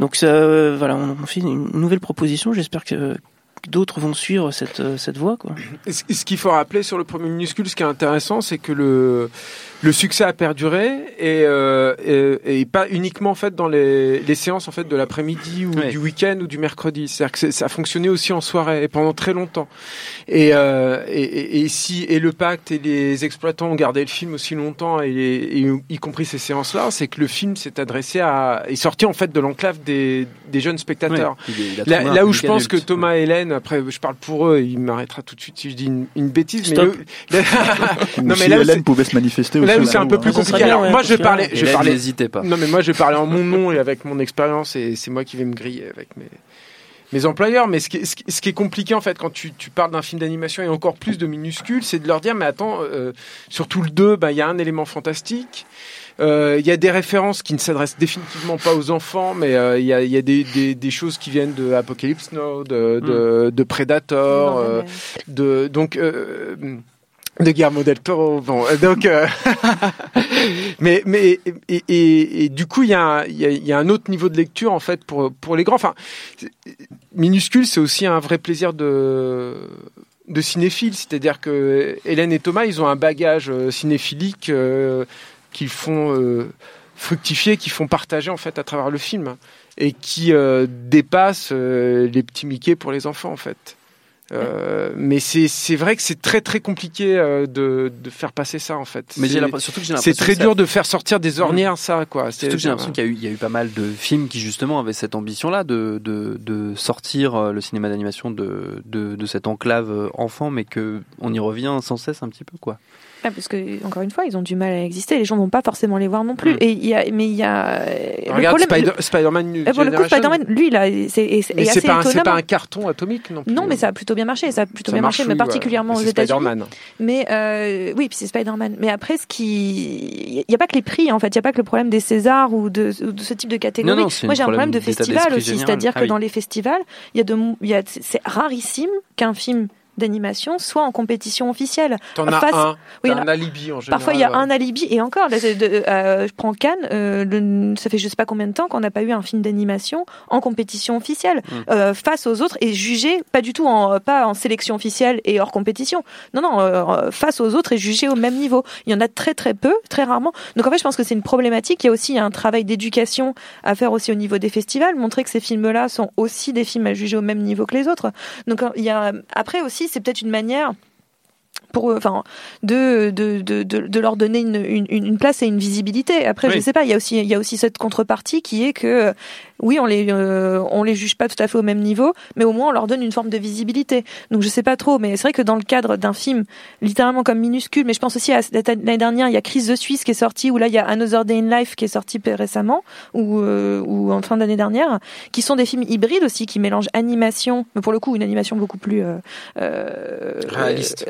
Donc ça, voilà, on, on fait une nouvelle proposition. J'espère que d'autres vont suivre cette euh, cette voie, quoi. Et Ce qu'il faut rappeler sur le premier minuscule, ce qui est intéressant, c'est que le, le succès a perduré et, euh, et, et pas uniquement en fait dans les, les séances en fait de l'après-midi ou Ouais. du week-end ou du mercredi. C'est-à-dire que c'est- ça a fonctionné aussi en soirée et pendant très longtemps. Et, euh, et, et, si et le pacte et les exploitants ont gardé le film aussi longtemps et, et y compris ces séances-là, c'est que le film s'est adressé à est sorti en fait de l'enclave des, des jeunes spectateurs. Ouais, il est- il a Là, où je pense que. Thomas et Après je parle pour eux, il m'arrêtera tout de suite si je dis une, une bêtise, Stop. mais le- non si là Hélène pouvait se manifester là où c'est un peu plus compliqué. Alors moi je parlais, je parlais. n'hésitez pas. Non mais moi je parlais en mon nom et avec mon expérience et c'est moi qui vais me griller avec mes mes employeurs. Mais ce qui est, ce qui- ce qui est compliqué en fait quand tu, tu parles d'un film d'animation et encore plus de minuscules, c'est de leur dire mais attends, euh, surtout le 2, bah il y a un élément fantastique. Euh, Il y a des références qui ne s'adressent définitivement pas aux enfants, mais euh, il y, a, il y a des, des, des choses qui viennent de Apocalypse Now, de, de, de Predator, Non, euh, mais- de donc euh, de Guillermo del Toro. Bon, euh, donc euh, mais mais et, et, et du coup il y a, un- il y, a, il y a un autre niveau de lecture en fait pour pour les grands. Enfin, minuscule, c'est aussi un vrai plaisir de de cinéphile, c'est-à-dire que Hélène et Thomas, ils ont un bagage euh, cinéphilique euh, qu'ils font euh, fructifier, qu'ils font partager en fait à travers le film et qui euh, dépasse euh, les petits Mickey pour les enfants en fait. Euh, mais c'est vrai que c'est très très compliqué euh, de, de faire passer ça en fait. Mais surtout c'est très que dur de faire sortir des ornières ça quoi. C'est- Surtout que j'ai l'impression qu'il y a eu, il y a eu pas mal de films qui justement avaient cette ambition-là de, de, de sortir le cinéma d'animation de, de, cette enclave enfant, mais que on y revient sans cesse un petit peu, quoi. Ah, parce que encore une fois, ils ont du mal à exister. Les gens vont pas forcément les voir non plus. Mm. Et il y a, mais il y a. le Regarde problème- Spider- Spider-Man. New pour le coup. Spider-Man, lui, là, c'est c'est- pas, un- pas carton atomique non plus. Non, mais ça a plutôt bien marché. Ça a plutôt Ça bien marché, mais oui, particulièrement aux c'est États-Unis. Spider-Man. Mais euh, oui, puis c'est Spider-Man. Mais après, ce qui, il y a pas que les prix. En fait, il y a pas que le problème des Césars ou de, ou de ce type de catégorie. Non, non, Moi, j'ai un problème de festival aussi, c'est-à-dire Ah que oui. dans les festivals, il y a de, il y a, c'est rarissime qu'un film d'animation soit en compétition officielle. T'en as un. Oui, un alibi en général. Parfois, il y a ouais. un alibi et encore. là, c'est de- euh, je prends Cannes. euh, le- ça fait je sais pas combien de temps qu'on n'a pas eu un film d'animation en compétition officielle Mm. euh, face aux autres et jugé pas du tout en pas en sélection officielle et hors compétition. Non, non, face aux autres et jugé au même niveau. Il y en a très très peu, très rarement. Donc en fait, je pense que c'est une problématique. Il y a aussi un travail d'éducation à faire aussi au niveau des festivals, montrer que ces films-là sont aussi des films à juger au même niveau que les autres. Donc il y a après aussi, c'est peut-être une manière pour enfin de de, de, de, de leur donner une, une, une place et une visibilité après je Oui. sais pas il y a aussi il y a aussi cette contrepartie qui est que euh, oui on les euh, on les juge pas tout à fait au même niveau mais au moins on leur donne une forme de visibilité donc je sais pas trop mais c'est vrai que dans le cadre d'un film littéralement comme minuscule mais je pense aussi à l'année dernière il y a Crise de Suisse qui est sorti ou là il y a Another Day in Life qui est sorti récemment ou euh, ou en fin d'année dernière qui sont des films hybrides aussi qui mélangent animation mais pour le coup une animation beaucoup plus euh, Réaliste.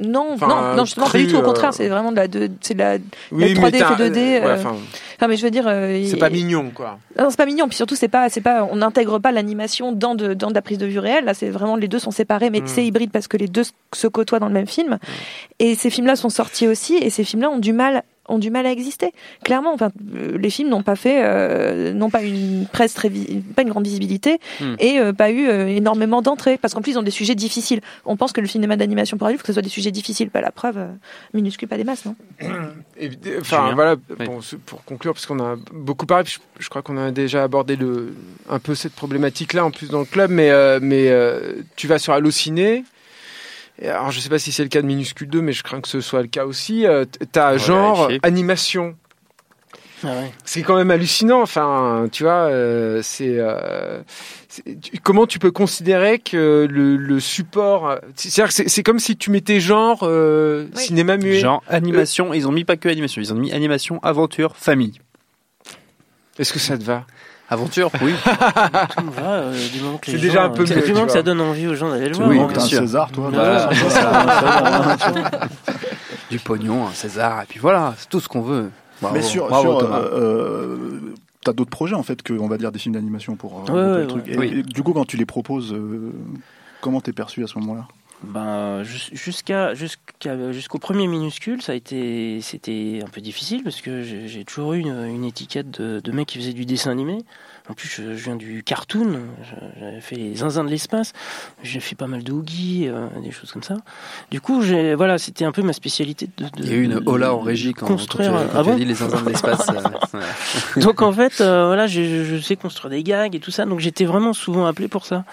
non, Enfin, non, non, justement, cru, pas du tout. Au contraire, c'est vraiment de la, de, c'est de la, Oui, 3D mais t'as- fait 2D, ouais, euh, enfin, mais je veux dire, c'est pas mignon quoi. non, c'est pas mignon. Puis surtout, c'est pas, c'est pas, on n'intègre pas l'animation dans de, dans de la prise de vue réelle. Là, c'est vraiment les deux sont séparés, mais Mm. c'est hybride parce que les deux se- côtoient dans le même film. Et ces films-là sont sortis aussi, et ces films-là ont du mal ont du mal à exister. Clairement, enfin, euh, les films n'ont pas fait, euh, n'ont pas une presse très, pas une grande visibilité Hmm. et euh, pas eu euh, énormément d'entrées parce qu'en plus ils ont des sujets difficiles. On pense que le cinéma d'animation pour adultes, faut que ce soit des sujets difficiles. Pas la preuve, euh, minuscule, pas des masses, non? Enfin voilà, Oui. pour conclure, parce qu'on a beaucoup parlé, je, je crois qu'on a déjà abordé le, un peu cette problématique-là en plus dans le club, mais, euh, mais euh, tu vas sur Allociné. Alors je sais pas si c'est le cas de Minuscule 2, mais je crains que ce soit le cas aussi. Euh, T'as genre vérifier. animation. Ah ouais. C'est quand même hallucinant. Enfin, tu vois, euh, c'est, euh, comment tu peux considérer que le, le support, c'est, c'est comme si tu mettais genre euh, Oui. cinéma muet. Genre animation, ils ont mis pas que animation, ils ont mis animation, aventure, famille. Est-ce que ça te va? Aventure, oui. Tout me va, euh, du moment que les C'est déjà un peu euh, mieux, du moment que vois. ça donne envie aux gens d'aller le voir. Oui, hein. bien sûr. César, toi. Voilà. du pognon, un César, et puis voilà, c'est tout ce qu'on veut. Bravo, Mais sur, bravo, sur, Thomas. euh, euh, t'as d'autres projets en fait que on va dire des films d'animation pour euh, Ouais, regrouper ouais, le truc. ouais. Et- Oui. et du coup, quand tu les proposes, euh, comment t'es perçu à ce moment-là? Ben, jus- jusqu'à jusqu'à jusqu'au premier minuscule, ça a été c'était un peu difficile parce que j'ai toujours eu une, une étiquette de, de mec qui faisait du dessin animé. En plus, je, je viens du cartoon. J'avais fait les zinzins de l'espace. J'ai fait pas mal de Oogie, euh, des choses comme ça. Du coup, j'ai voilà, c'était un peu ma spécialité de. de- Il y a eu une hola en régie quand, construire. quand tu, quand ah bon dit les zinzins de l'espace. euh, donc en fait, euh, voilà, je sais construire des gags et tout ça. Donc j'étais vraiment souvent appelé pour ça.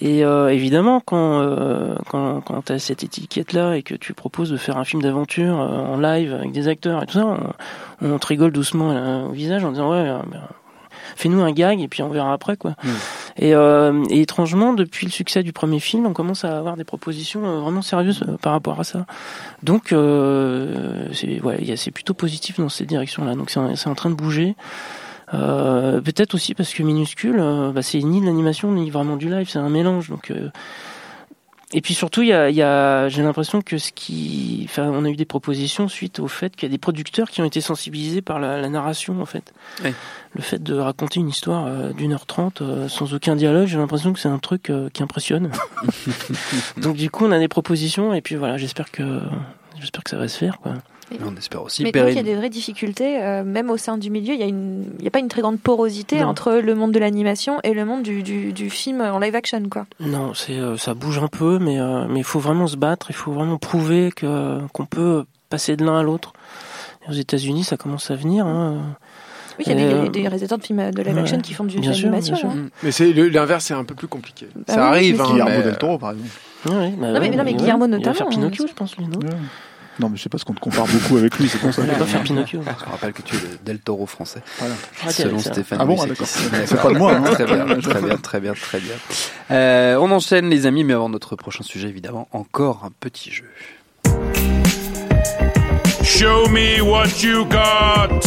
Et euh, évidemment, quand euh, quand, quand tu as cette étiquette-là et que tu proposes de faire un film d'aventure euh, en live avec des acteurs et tout ça, on, on te rigole doucement euh, au visage en disant ouais, euh, ben, fais-nous un gag et puis on verra après quoi. Mm. Et, euh, et étrangement, depuis le succès du premier film, on commence à avoir des propositions vraiment sérieuses par rapport à ça. Donc euh, c'est ouais, c'est plutôt positif dans cette direction-là. Donc c'est en train de bouger. Euh, Peut-être aussi parce que minuscule, euh, bah, c'est ni de l'animation ni vraiment du live, c'est un mélange. Donc euh, et puis surtout, il y a, y a, j'ai l'impression que ce qui, enfin, on a eu des propositions suite au fait qu'il y a des producteurs qui ont été sensibilisés par la, la narration en fait. Oui. Le fait de raconter une histoire euh, d'une heure trente sans aucun dialogue, j'ai l'impression que c'est un truc qui impressionne. Donc du coup, on a des propositions et puis voilà, j'espère que j'espère que ça va se faire quoi. On espère aussi. Mais donc, il y a des vraies difficultés, euh, même au sein du milieu. Il y a une, il y a pas une très grande porosité Non. entre le monde de l'animation et le monde du, du, du film en live action, quoi. Non, c'est euh, ça bouge un peu, mais euh, mais il faut vraiment se battre, il faut vraiment prouver que qu'on peut passer de l'un à l'autre. Et Aux États-Unis, ça commence à venir. Hein. Oui, il y a Euh, des, des réalisateurs de films de live ouais. action qui font du Bien sûr, l'animation. bien sûr. hein. Mais c'est le- l'inverse, c'est un peu plus compliqué. Bah ça oui, arrive. mais hein, Guillermo mais, del Toro, par exemple. Ouais, ouais, bah Non, mais- non, mais. Guillermo Il va notamment, faire hein. Pinocchio, je pense, lui, non? Non, mais c'est parce qu'on te compare beaucoup avec lui, c'est pour ça. Il va pas faire Pinocchio. Je rappelle que tu es le Del Toro français. Voilà. Ah, Selon c'est- Stéphane. Ah bon, ah. D'accord. C'est pas de moi, hein. Très bien, très bien, très bien, très bien. Euh, on enchaîne les amis, mais avant notre prochain sujet, évidemment, encore un petit jeu. Show me what you got.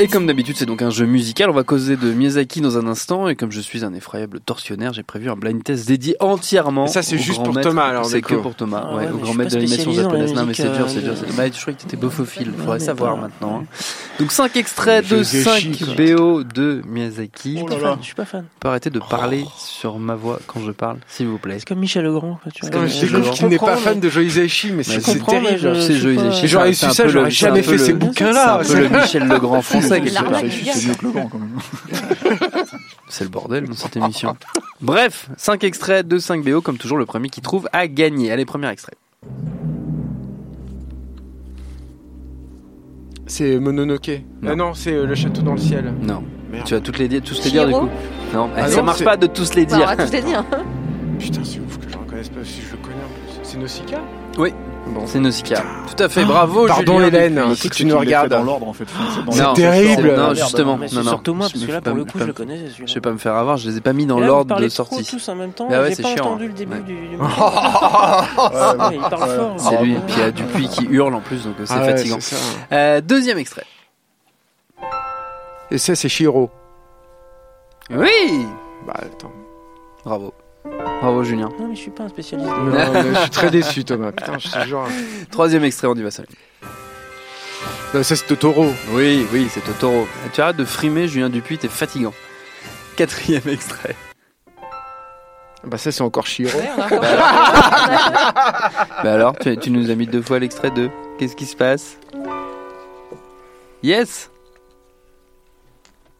Et comme d'habitude, c'est donc un jeu musical. On va causer de Miyazaki dans un instant. Et comme je suis un effroyable tortionnaire, j'ai prévu un blind test dédié entièrement. Et ça, c'est juste pour maître. Thomas, alors, C'est que pour Thomas, Ah ouais, ouais, au grand maître de pas l'animation japonaise. Non, mais c'est dur, euh, c'est dur. c'est- Bah, je croyais que t'étais bofophile. Faudrait savoir pas- maintenant. hein. Donc 5 extraits de Je 5 chic. BO de Miyazaki. Je Oh suis là pas là. fan, je suis pas fan. Peut arrêter de parler sur ma voix quand je parle, s'il vous plaît. C'est comme Michel Legrand. Je- je je découvre qu'il n'est pas fan de Joe Hisaishi, mais c'est c'est terrible. C'est pas-. Et j'aurais C'est su ça, j'aurais jamais c'est fait ces bouquins-là. C'est Michel Legrand français, à C'est c'est mieux que le vent, quand même. C'est le bordel dans cette émission. Bref, 5 extraits de 5 BO, comme toujours, le premier qui trouve a gagné. Allez, premier extrait. C'est Mononoke. Non. Ah non, c'est euh, le château dans le ciel. Non. Merde. Tu vas toutes les dire, tous les dire du coup. Non, Ah ça non, marche pas de tous les Bah, on dire. va tous les dire. Putain, c'est ouf que je reconnaisse pas si je le connais en plus. C'est Nausicaa? Oui. Bon. C'est Nausicaa. Tout à fait, bravo. Pardon Julien Hélène, Dupuis. si tu nous regardes. dans l'ordre, en fait. C'est dans Non, l'ordre. terrible. Non, justement. Non, non. surtout moi, Je parce que là, pour le coup, je le connais. Je vais pas me faire avoir, je les ai pas mis dans l'ordre de trop sortie. tous en même temps. Bah ouais, J'ai c'est pas chiant, entendu hein. le début Ouais. du. du- Ouais, Ouais, il parle fort. C'est hein. lui, et puis il y a Dupuis qui hurle en plus, donc euh, c'est Ah fatigant. ça. Euh, deuxième extrait. Et ça, c'est Shiro. Oui Bah attends. Bravo. Bravo Julien. Non, mais je suis pas un spécialiste. Non, mais je suis très déçu, Thomas. Putain, je suis genre. Troisième extrait, on y va seul. Non, ça, c'est Totoro. Oui, oui, c'est Totoro. Tu arrêtes de frimer, Julien Dupuis, t'es fatigant. Quatrième extrait. Bah, ça, c'est encore Shiro. Bah alors, tu, tu nous as mis deux fois l'extrait de Qu'est-ce qui se passe? Yes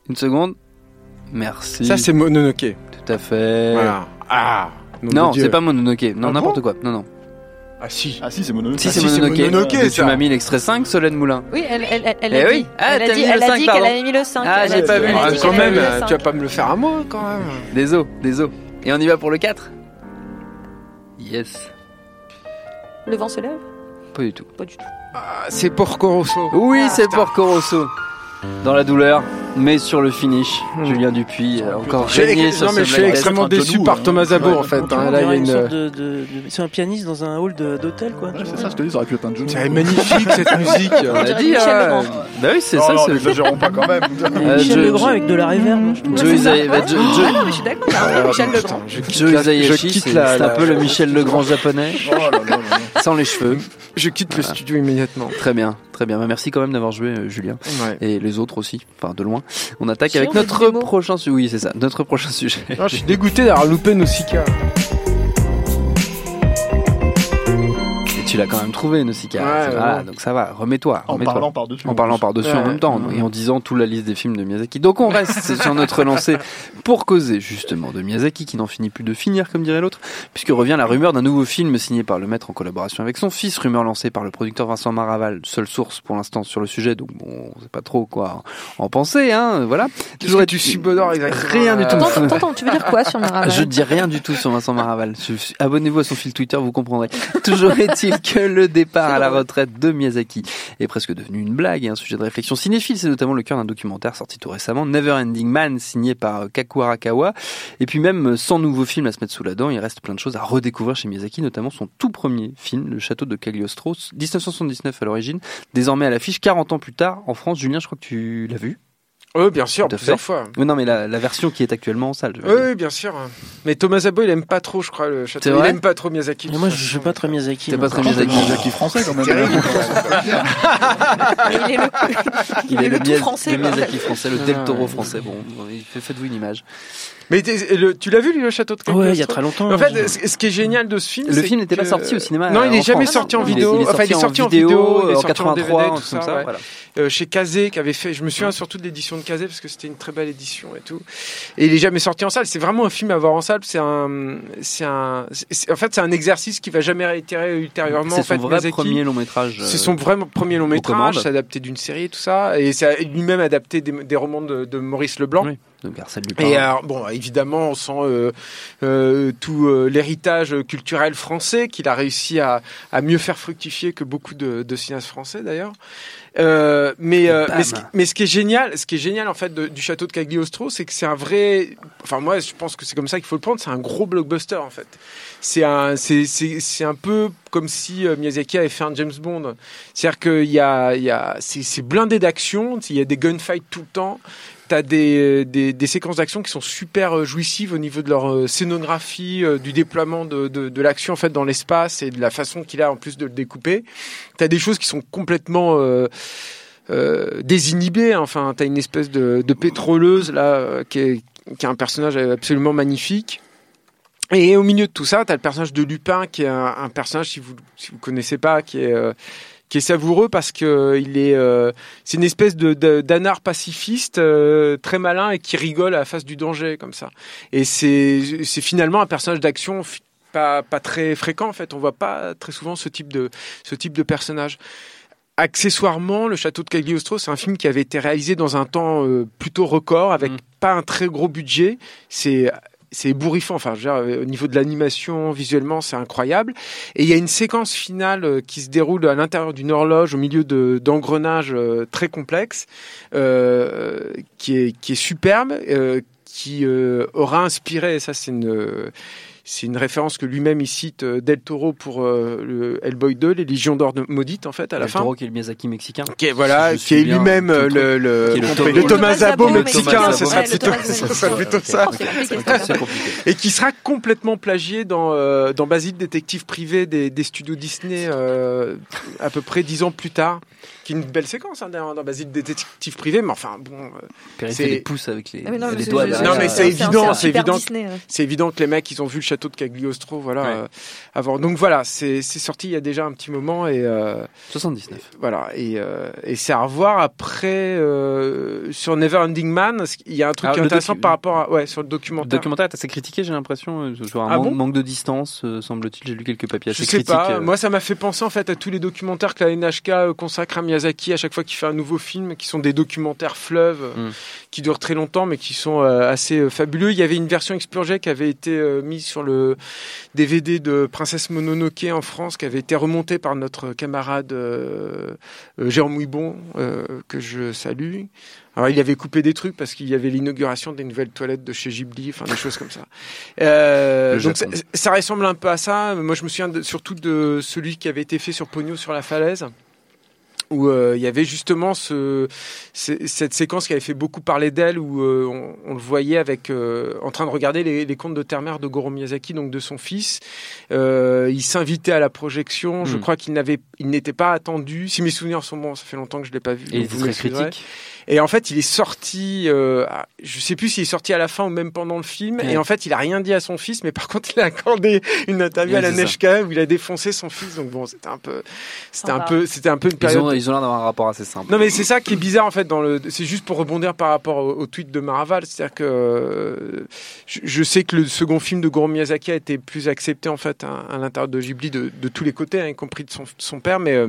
Une seconde. Merci. Ça, c'est Mononoke. tout à fait. Voilà. Ah Non, c'est pas Mononoke. Non, Ah n'importe bon quoi. Non, non. Ah, si. Ah si, c'est Mononoke. Si, Ah, c'est Mononoke. Mononoke, tu ça. m'as mis l'extrait 5, Solène Moulin. Oui, elle, elle, elle, elle Eh a oui. dit. Ah, elle a dit, mis le elle a 5, dit qu'elle avait mis le 5. Ah, j'ai pas vu. quand même, mis le 5. tu vas pas me le faire à moi, quand même. Des os. Et on y va pour le 4 Yes. Le vent se lève? Pas du tout. Pas du tout. Ah, c'est Porco Rosso. Oui, Ah, c'est. Porco Rosso. Dans la douleur, mais sur le finish, Julien Dupuis a encore régné sur non, ce mais je suis extrêmement déçu par Thomas Zabo en fait. On hein. Là, il y a dirait une une. sorte de, de- de- C'est un pianiste dans un hall de- d'hôtel, quoi. Ouais, c'est ça, je te dis, ça aurait pu être un. C'est magnifique cette musique. On a dit, Michel hein, Legrand. Bah oui, c'est Non, ça. non, c'est- n'exagérons pas quand même. Euh, Michel Legrand avec de la réverb. Joe bah, Ah non, mais je suis d'accord. c'est un peu Michel Legrand. Je quitte Joe c'est c'est un peu le Michel Legrand japonais, Oh sans les cheveux. Je quitte le studio immédiatement. Très bien, très bien. Bah, merci quand même d'avoir joué, euh, Julien. Ouais. Et les autres aussi, enfin de loin. On attaque Si, avec notre prochain sujet. Oui, c'est ça, notre prochain sujet. Non, je suis dégoûté d'avoir loupé Nausicaa. Et tu l'as quand même trouvé, Nausicaa. Ouais, Voilà, ouais. donc ça va, remets-toi. En parlant par-dessus. En parlant par-dessus en même temps et en disant toute la liste des films de Miyazaki. Donc on reste sur notre lancée pour causer justement de Miyazaki qui n'en finit plus de finir comme dirait l'autre puisque revient la rumeur d'un nouveau film signé par le maître en collaboration avec son fils, rumeur lancée par le producteur Vincent Maraval, seule source pour l'instant sur le sujet donc bon, on sait pas trop quoi en penser hein, voilà. Toujours tu subodores exactement. Rien du tout. Attends, attends, tu veux dire quoi sur Maraval Je dis rien du tout sur Vincent Maraval. Abonnez-vous à son fil Twitter, vous comprendrez. Toujours est-il que le départ à la retraite de Miyazaki est presque devenu une blague et un sujet de réflexion cinéphile. C'est notamment le cœur d'un documentaire sorti tout récemment, Never Ending Man, signé par Kaku Arakawa. Et puis même sans nouveau film à se mettre sous la dent, il reste plein de choses à redécouvrir chez Miyazaki, notamment son tout premier film, Le Château de Cagliostro, 1979 à l'origine, désormais à l'affiche 40 ans plus tard en France. Julien, je crois que tu l'as vu. Oui, bien sûr, plusieurs fait. fois. Oui, non, mais la, la version qui est actuellement en salle. je veux Oui, dire. oui, bien sûr. Mais Thomas Zabo, il aime pas trop, je crois, le château. Il aime pas trop Miyazaki. Et moi, je suis pas très Miyazaki. T'es pas très Miyazaki. le Jackie français quand même. Il est le, Il est le, tout Miyaz- français. le. Miyazaki français, le Del Ah, Toro ouais. français. Bon, faites-vous une image. Mais le- tu l'as vu, lui, le château de Ouais, il y a très longtemps. En fait, ce ce qui est génial de ce film, Le film n'était pas sorti au cinéma. Non, il euh, est en jamais sorti en vidéo. Il est Enfin, il est sorti en vidéo, il est en sorti en 83, DVD, un tout ça, euh, chez Kazé qui avait fait. Je me souviens surtout de l'édition de Kazé parce que c'était une très belle édition et tout. Et il est jamais sorti en salle. C'est vraiment un film à voir en salle. C'est un, c'est un, en fait, c'est un exercice qui va jamais réitérer ultérieurement. C'est son vrai premier long métrage. euh, C'est son vrai premier long métrage, adapté d'une série, tout ça, et c'est lui-même adapté des, romans de, de Maurice Leblanc. Arsène Lupin. Et alors, bon, évidemment, on sent euh, euh, tout euh, l'héritage culturel français qu'il a réussi à, à mieux faire fructifier que beaucoup de, de cinéastes français d'ailleurs. Euh, mais, euh, mais, ce qui, mais ce qui est génial, ce qui est génial en fait de- du château de Cagliostro, c'est que c'est un vrai. Enfin moi, je pense que c'est comme ça qu'il faut le prendre. C'est un gros blockbuster en fait. C'est un, c'est, c'est, c'est un peu comme si euh, Miyazaki avait fait un James Bond. C'est-à-dire qu'il y a, il y a, c'est, c'est blindé d'action. Il y a des gunfights tout le temps. T'as des, des, des séquences d'action qui sont super euh, jouissives au niveau de leur euh, scénographie, euh, du déploiement de, de, l'action en fait dans l'espace et de la façon qu'il a en plus de le découper. T'as des choses qui sont complètement euh, euh, désinhibées. Enfin, t'as une espèce de, de pétroleuse là euh, qui est, qui est un personnage absolument magnifique. Et au milieu de tout ça, t'as le personnage de Lupin qui est un, personnage si vous si vous connaissez pas qui est euh, qui est savoureux parce que il est euh, c'est une espèce de d'anard pacifiste euh, très malin et qui rigole à la face du danger comme ça. Et c'est c'est finalement un personnage d'action pas pas très fréquent en fait. On voit pas très souvent ce type de ce type de personnage. Accessoirement, le château de Cagliostro, c'est un film qui avait été réalisé dans un temps euh, plutôt record, avec Mm. pas un très gros budget. C'est c'est ébouriffant. Enfin, je veux dire, euh, au niveau de l'animation, visuellement, c'est incroyable. Et il y a une séquence finale euh, qui se déroule à l'intérieur d'une horloge, au milieu de d'engrenages euh, très complexes, qui est qui est superbe, qui aura inspiré. Ça, c'est une c'est une référence que lui-même il cite euh, Del Toro pour euh, le Hellboy 2, les Légions d'or de maudite en fait à la Del fin. Toro qui est le Miyazaki mexicain. Qui est, voilà, Je qui est lui-même euh, le, le, Thomas- Zabo mexicain, ce sera plutôt, ça. Et qui sera complètement plagié dans, euh, dans Basile, détective privé des, des studios Disney, euh, à peu près dix ans plus tard. Qui est une belle séquence, hein, d'ailleurs, dans Basile, détective privé, mais enfin, bon, euh, fait les pouces avec les, Ah, doigts. Non, mais c'est évident, c'est évident. Ouais. c'est évident que les mecs, ils ont vu le château de Cagliostro, voilà, Ouais. euh, avant. Donc voilà, c'est sorti il y a déjà un petit moment et euh, 79. voilà, et, euh, et c'est à revoir après euh, sur Neverending Man. Il y a un truc Ah, qui est le intéressant par rapport à, ouais, sur le Le documentaire. documentaire est assez critiqué, j'ai l'impression. un Ah manque, bon? manque de distance, semble-t-il. J'ai lu quelques papiers Je assez sais critiques. pas. Moi, ça m'a fait penser en fait à tous les documentaires que la NHK consacre à Miyazaki à chaque fois qu'il fait un nouveau film, qui sont des documentaires fleuves, Mm. qui durent très longtemps, mais qui sont assez fabuleux. Il y avait une version expurgée qui avait été mise sur le DVD de Princesse Mononoke en France, qui avait été remontée par notre camarade euh, euh, Jérôme Ouibon, euh, que je salue. Alors il avait coupé des trucs parce qu'il y avait l'inauguration des nouvelles toilettes de chez Ghibli, enfin des choses comme ça. Euh, donc ça, ressemble un peu à ça. Moi je me souviens de- surtout de celui qui avait été fait sur Pogno sur la falaise où euh, il y avait justement ce, ce- cette séquence qui avait fait beaucoup parler d'elle, où euh, on, on le voyait avec, euh, en train de regarder les, les contes de Terre-Mère de Goro Miyazaki, donc de son fils. Il s'invitait à la projection. Je Hmm. crois qu'il n'avait, il n'était pas attendu. Si mes souvenirs sont bons, ça fait longtemps que je l'ai pas vu. Et il était vous très critique. Et en fait, il est sorti. Euh, je sais plus s'il est sorti à la fin ou même pendant le film. Ouais. Et en fait, il a rien dit à son fils, mais par contre, il a accordé une interview Ouais, à la. Neshka où il a défoncé son fils. Donc bon, c'était un peu, c'était un peu, c'était un peu une Ils période. ont, ils ont l'air d'avoir un rapport assez simple. Non mais c'est ça qui est bizarre en fait dans le c'est juste pour rebondir par rapport au, au tweet de Maraval c'est-à-dire que euh, je, je sais que le second film de Goro Miyazaki a été plus accepté en fait à, à l'intérieur de Ghibli de, de tous les côtés hein, y compris de son, son père mais euh,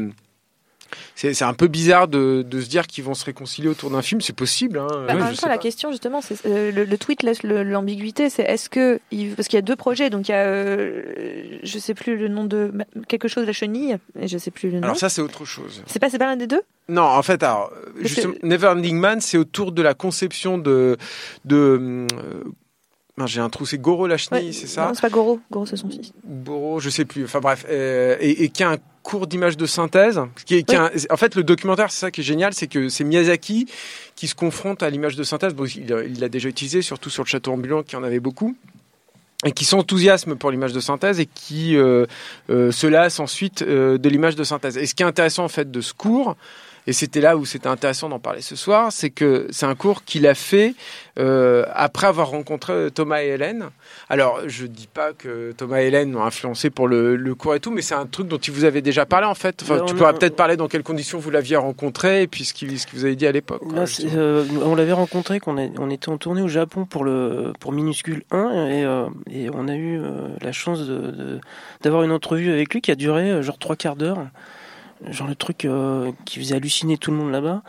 c'est un peu bizarre de, de se dire qu'ils vont se réconcilier autour d'un film c'est possible hein, Bah, Ouais, en je même sais temps, la pas. question justement, c'est euh, le, le tweet laisse l'ambiguïté. C'est est-ce que il- parce qu'il y a deux projets, donc il y a, euh, je sais plus le nom de quelque chose de la chenille, et je sais plus le nom. alors ça c'est autre chose C'est pas c'est pas l'un des deux? Non, en fait, alors, justement, que- Man, c'est autour de la conception de. de euh, j'ai un trou, c'est Goro la chenille, Ouais, c'est ça? Non, c'est pas Goro. Goro, c'est son fils. Goro, je sais plus. Enfin bref, euh, et, et qui a un cours d'image de synthèse. Qui un- en fait, le documentaire, c'est ça qui est génial, c'est que c'est Miyazaki qui se confronte à l'image de synthèse. Bon, il l'a déjà utilisé, surtout sur le château ambulant, qui en avait beaucoup. Et qui s'enthousiasme pour l'image de synthèse et qui euh, euh, se lasse ensuite euh, de l'image de synthèse. Et ce qui est intéressant en fait de ce cours, et c'était là où c'était intéressant d'en parler ce soir, c'est que c'est un cours qu'il a fait euh, après avoir rencontré Thomas et Hélène. Alors, je dis pas que Thomas et Hélène ont influencé pour le, le cours et tout, mais c'est un truc dont il vous avez déjà parlé en fait. Enfin, tu pourras peut-être parler dans quelles conditions vous l'aviez rencontré et puis ce qu'il ce qu'il vous avait dit à l'époque. Là, euh, on l'avait rencontré, qu'on on était en tournée au Japon pour le pour Minuscule 1 et, euh, et on a eu euh, la chance de, de- d'avoir une entrevue avec lui qui a duré euh, genre trois quarts d'heure. Genre le truc euh, qui faisait halluciner tout le monde là-bas,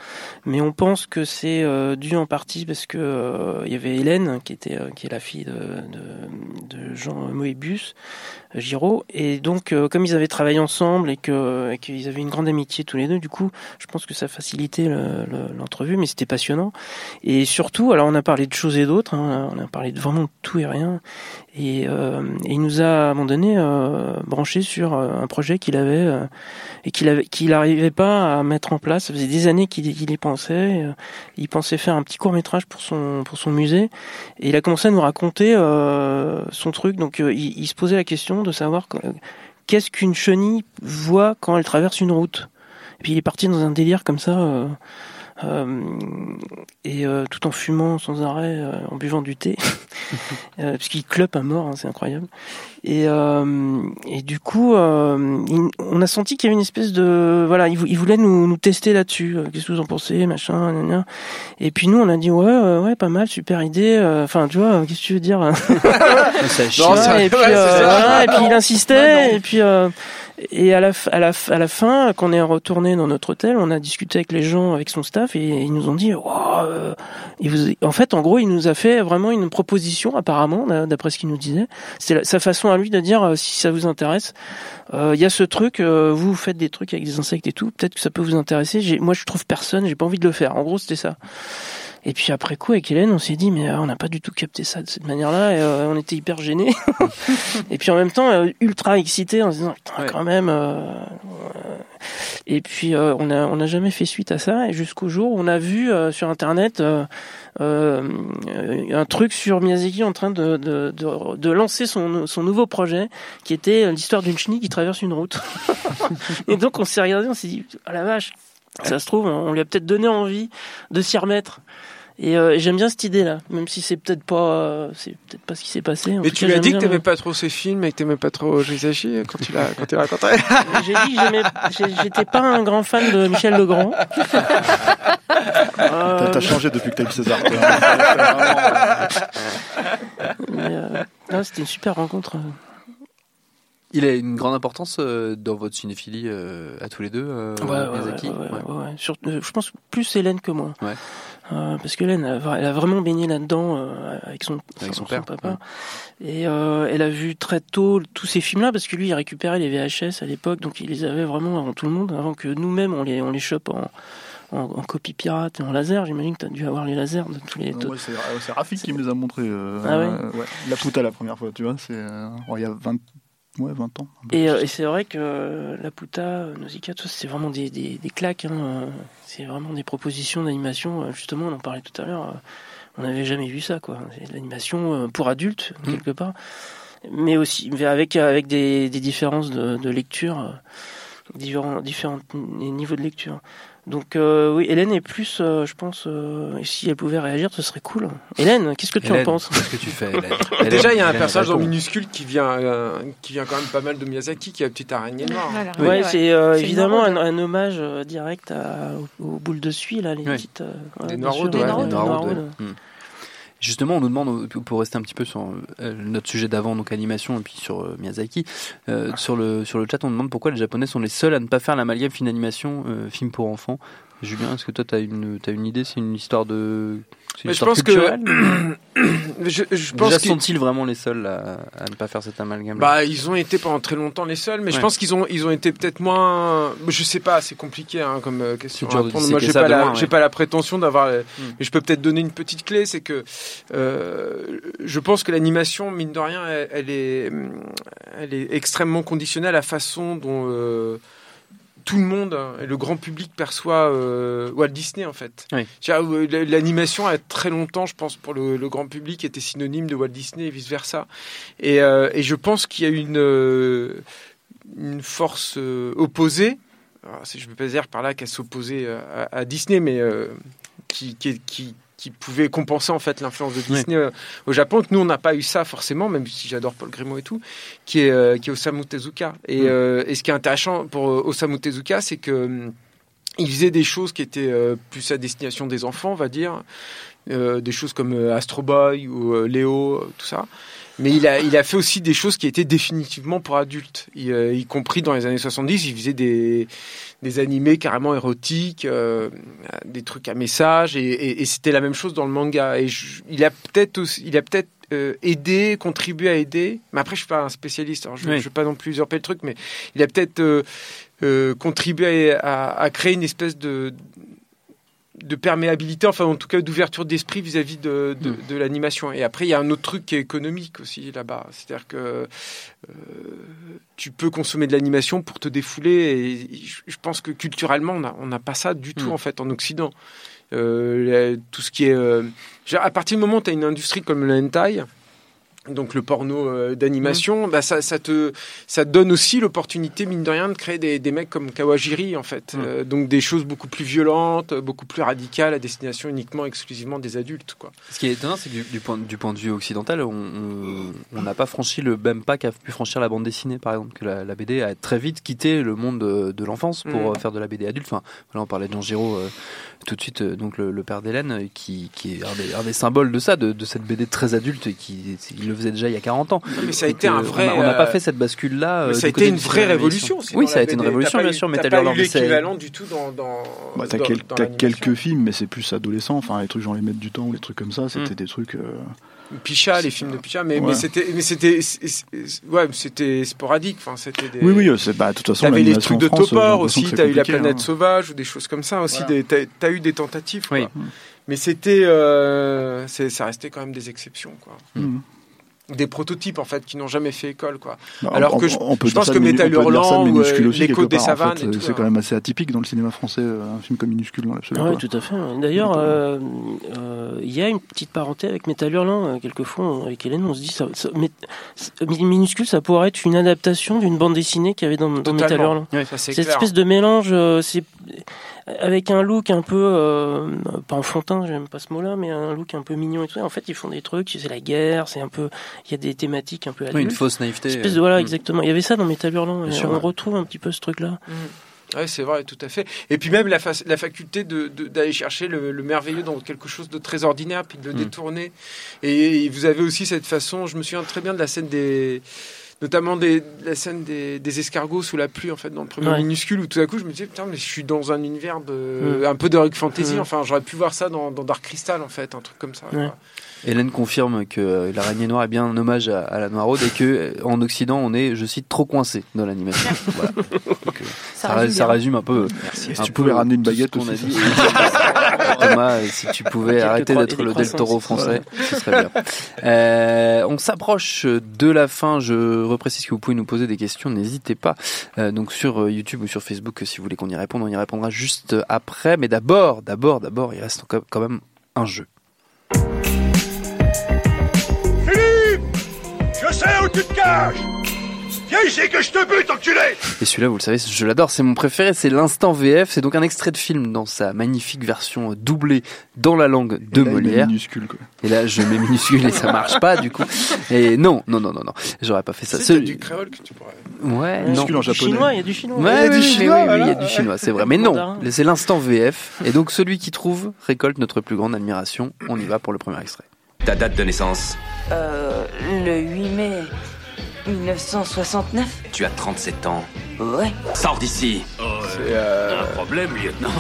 mais on pense que c'est euh, dû en partie parce que euh, il y avait Hélène qui était qui est la fille de, Jean Moebius, Giraud, et donc comme ils avaient travaillé ensemble et que qu'ils avaient une grande amitié tous les deux, du coup, je pense que ça facilitait le- le- l'entrevue, mais c'était passionnant. Et surtout, alors on a parlé de choses et d'autres, hein, on a parlé de vraiment tout et rien, et, euh, il nous a à un moment donné euh, branché sur euh, un projet qu'il avait euh, et qu'il avait qu'il n'arrivait pas à mettre en place. Ça faisait des années qu'il qu'il y pensait. euh, Il pensait faire un petit court métrage pour son pour son musée, et il a commencé à nous raconter euh, son truc. Donc il, il se posait la question de savoir que- qu'est-ce qu'une chenille voit quand elle traverse une route. Et puis il est parti dans un délire comme ça. Euh, et euh, tout en fumant sans arrêt, euh, en buvant du thé, euh, parce qu'il clope à mort, hein, c'est incroyable. Et, euh, et du coup, euh, il- on a senti qu'il y avait une espèce de, voilà, il, vou- il voulait nous, nous tester là-dessus. Qu'est-ce que vous en pensez, machin, gna, gna. Et puis nous, on a dit ouais, ouais, pas mal, super idée. euh, Enfin, tu vois, qu'est-ce que tu veux dire. Non, Ouais, et, puis, ouais, euh, voilà, et puis il insistait, Bah non. et puis euh, et à la, à la, à la fin, quand on est retourné dans notre hôtel, on a discuté avec les gens, avec son staff, et ils nous ont dit, Wow, euh, il vous- en fait, en gros, il nous a fait vraiment une proposition, apparemment, d'a- d'après ce qu'il nous disait. C'est sa façon à lui de dire, euh, si ça vous intéresse, euh, il y a ce truc, euh, vous faites des trucs avec des insectes et tout, peut-être que ça peut vous intéresser. Moi, je trouve personne, j'ai pas envie de le faire. En gros, c'était ça. Et puis après coup, avec Hélène, on s'est dit, mais euh, on n'a pas du tout capté ça de cette manière-là, et euh, on était hyper gênés. et puis en même temps, euh, ultra excités en se disant, putain, Ouais. quand même. Et puis on a on n'a jamais fait suite à ça, et jusqu'au jour où on a vu sur Internet un truc sur Miyazaki en train de, de, de, de lancer son, son nouveau projet, qui était l'histoire d'une chenille qui traverse une route. et donc on s'est regardé, on s'est dit, ah la vache, ça se trouve, on lui a peut-être donné envie de s'y remettre. Et euh, j'aime bien cette idée-là, même si c'est peut-être pas, euh, c'est peut-être pas ce qui s'est passé. En Mais tu lui as dit que t'aimais pas trop ces films et que t'aimais pas trop Jisashi quand tu l'as quand tu l'as rencontré. le- J'ai dit que j'étais pas un grand fan de Michel Legrand. T'as Euh, t'as changé depuis que t'as eu César. toi, hein. C'est vraiment, euh, mais, euh, non, c'était une super rencontre. Il a une grande importance euh, dans votre cinéphilie euh, à tous les deux, euh, Ouais, Miyazaki. ouais, ouais, euh, je pense plus Hélène que moi. Ouais. Euh, parce que Hélène, elle a- elle a vraiment baigné là-dedans euh, avec son, Avec son son père, papa. ouais. Et euh, elle a vu très tôt tous ces films-là, parce que lui, il récupérait les VHS à l'époque, donc il les avait vraiment avant tout le monde, avant que nous-mêmes, on les, on les chope en, en, en copie pirate et en laser. J'imagine que tu as dû avoir les lasers de tous les... Non, ouais, c'est Rafik qui me les a montrés. euh, Ah ouais euh, La Pouta la première fois, tu vois. C'est euh, oh, il y a 20, ouais, 20 ans. Et, euh, et c'est vrai que euh, la Puta, euh, Nausicaa, tout ça, c'est vraiment des, des, des claques. hein, C'est vraiment des propositions d'animation. Justement, on en parlait tout à l'heure. On n'avait jamais vu ça, quoi. C'est de l'animation pour adultes, Mm. quelque part. Mais aussi avec, avec des, des différences de, de lecture, différents, différents niveaux de lecture. Donc euh, oui, Hélène est plus, euh, je pense, euh, et si elle pouvait réagir, ce serait cool. Hélène, qu'est-ce que tu en penses Qu'est-ce que tu fais, Hélène? Déjà, il y a un Hélène, personnage dans. Minuscule qui vient, euh, qui vient quand même pas mal de Miyazaki, qui est la petite araignée noire. Voilà. Ouais, Ouais, c'est euh, évidemment un, un hommage euh, direct à, aux, aux boules de suie, là, les Ouais. petites. euh, ouais, Justement, on nous demande, euh, pour rester un petit peu sur euh, notre sujet d'avant, donc animation, et puis sur euh, Miyazaki, sur, le, sur le chat, on demande pourquoi les Japonais sont les seuls à ne pas faire l'amalgame film animation, euh, film pour enfants. Julien, est-ce que toi, tu as une, une idée C'est une histoire de. Une Mais je histoire pense que- Je, je pense Déjà, sont-ils vraiment les seuls à, à ne pas faire cet amalgame Bah, ils ont été pendant très longtemps les seuls, mais je pense qu'ils ont, ils ont été peut-être moins. Je sais pas, c'est compliqué hein, comme euh, question. À de répondre. Moi, j'ai pas, la, ouais. pas la prétention d'avoir. les- Hmm. Mais je peux peut-être donner une petite clé, c'est que euh, je pense que l'animation, mine de rien, elle, elle est, elle est extrêmement conditionnée à la façon dont. euh, tout le monde hein, le grand public perçoit euh, Walt Disney en fait. Oui. Euh, L'animation a très longtemps, je pense, pour le, le grand public, était synonyme de Walt Disney et vice versa. Et, euh, et je pense qu'il y a une une force opposée. Alors, je ne veux pas dire par là qu'elle s'opposait à, à Disney, mais qui, qui, qui, qui pouvait compenser en fait l'influence de Disney euh, au Japon. Que nous, on n'a pas eu ça forcément, même si j'adore Paul Grimaud et tout, qui est, euh, qui est Osamu Tezuka. Et, Mm. euh, et ce qui est intéressant pour Osamu Tezuka, c'est que hum, il faisait des choses qui étaient euh, plus à destination des enfants, on va dire, Euh, des choses comme Astro Boy ou Léo, tout ça. Mais il a, il a fait aussi des choses qui étaient définitivement pour adultes, y, euh, y compris dans les années 70. Il faisait des, des animés carrément érotiques, euh, des trucs à message, et, et- et c'était la même chose dans le manga. Et je- il a peut-être aussi- il a peut-être euh, aidé, contribué à aider. Mais après, je suis pas un spécialiste, alors je, Oui. je veux pas non plus usurper le truc, mais il a peut-être euh, euh, contribué à- à créer une espèce de de perméabilité, enfin en tout cas d'ouverture d'esprit vis-à-vis de, de, Mm. de l'animation. Et après, il y a un autre truc qui est économique aussi là-bas. C'est-à-dire que euh, tu peux consommer de l'animation pour te défouler. Et je- pense que culturellement, on n'a pas ça du tout Mm. en fait en Occident. Euh, tout ce qui est... euh, à partir du moment où tu as une industrie comme le hentai, donc le porno euh, d'animation, bah ça, ça te ça te donne aussi l'opportunité mine de rien de créer des, des mecs comme Kawajiri en fait, Mm. Euh, donc des choses beaucoup plus violentes, beaucoup plus radicales à destination uniquement exclusivement des adultes quoi. Ce qui est étonnant, c'est que du, du point, du point de vue occidental, on- n'a pas franchi le même pas qu'a pu franchir la bande dessinée, par exemple, que la, la BD a très vite quitté le monde de, de l'enfance pour Mm. euh, faire de la BD adulte. Enfin, voilà, on parlait de Jean Giraud euh, tout de suite, euh, donc le, le père d'Hélène, euh, qui, qui est un des, un des symboles de ça, de, de cette BD très adulte, et qui il le faisait déjà il y a 40 ans. Mais ça a Donc, été un euh, vrai. On n'a pas fait cette bascule-là. mais euh, ça a été une vraie révolution. Oui, ça a été une révolution, bien sûr, Metal T'as pas mais l'équivalent du tout dans. dans Bah, t'as quel- quelques films, mais c'est plus adolescent. Enfin, les trucs genre les maîtres du temps ou les trucs comme ça, c'était Mm. des trucs. euh, Picha, les films de Picha, mais, Ouais. mais c'était, mais ouais, c'était sporadique. Enfin, c'était des. Oui, oui, euh, c'est bah, de toute façon. T'avais les trucs de France, Topor l'impression aussi, t'as eu la planète hein. sauvage ou des choses comme ça aussi. Voilà. des- T'as, t'as eu des tentatives, quoi. Oui. Mais c'était, euh, ça restait quand même des exceptions, quoi. Mhm. Des prototypes en fait qui n'ont jamais fait école, quoi. Bah, Alors on- que je- on peut je dire pense que de Hurlant ou, euh, L'écho des en savanes fait, C'est hein. quand même assez atypique dans le cinéma français, euh, un film comme Minuscule dans l'absolu. Oui, tout à fait. D'ailleurs, euh, euh, il y a une petite parenté avec Metal Hurlant. Quelquefois, avec Hélène, on se dit, ça, ça- mais- minuscule, ça pourrait être une adaptation d'une bande dessinée qu'il y avait dans, dans Metal Totalement. Hurlant. Ça, c'est Cette clair. espèce de mélange, euh, c'est avec un look un peu euh, pas enfantin, j'aime pas ce mot-là, mais un look un peu mignon et tout. En fait, ils font des trucs, c'est la guerre, c'est un peu, il y a des thématiques un peu Oui, adultes. une fausse naïveté. Espèce de voilà, Mm. exactement. Il y avait ça dans Metal Hurlant. Et sûr, on ouais. retrouve un petit peu ce truc-là. Oui, c'est vrai, tout à fait. Et puis même la, fa- la faculté de- de- d'aller chercher le, le merveilleux dans quelque chose de très ordinaire, puis de le Mm. détourner. Et, vous avez aussi cette façon, je me souviens très bien de la scène des, notamment des, la scène des, des escargots sous la pluie en fait dans le premier Ouais. minuscule où tout à coup je me disais putain mais je suis dans un univers de Mm. un peu d'heroic fantasy. Mm. Enfin j'aurais pu voir ça dans, dans Dark Crystal en fait, un truc comme ça. Hélène confirme que euh, l'araignée noire est bien un hommage à, à la Noiraude et que euh, en Occident on est, je cite, trop coincé dans l'animation. Voilà. Euh, ça, résume ça résume un peu. Merci. un Si tu peu pouvais ramener une baguette aussi, Thomas, si tu pouvais arrêter d'être le Del Toro français, ce serait bien. Euh, on s'approche de la fin. Je reprécise que vous pouvez nous poser des questions. N'hésitez pas. Euh, donc sur euh, YouTube ou sur Facebook, si vous voulez qu'on y réponde, on y répondra juste après. Mais d'abord, d'abord, d'abord, il reste quand même un jeu. Philippe Je sais où tu te caches Viens ici que je te bute, enculé Et celui-là, vous le savez, je l'adore, c'est mon préféré, c'est l'instant VF. C'est donc un extrait de film dans sa magnifique version doublée dans la langue de Et là, il met Molière. minuscule, quoi. Et là, je mets minuscule et ça marche pas, du coup. Et non, non, non, non, non, j'aurais pas fait ça. Celui- du créole que tu pourrais. Ouais, non. Minuscule en Du japonais. chinois, il y a du chinois. Ouais, Il y a oui, du chinois, oui, oui, il y a du chinois, c'est vrai. Mais non, c'est l'instant VF. Et donc, celui qui trouve récolte notre plus grande admiration. On y va pour le premier extrait. Ta date de naissance Euh, le 8 mai 1969 Tu as 37 ans. Ouais. Sors d'ici C'est euh, Un problème, lieutenant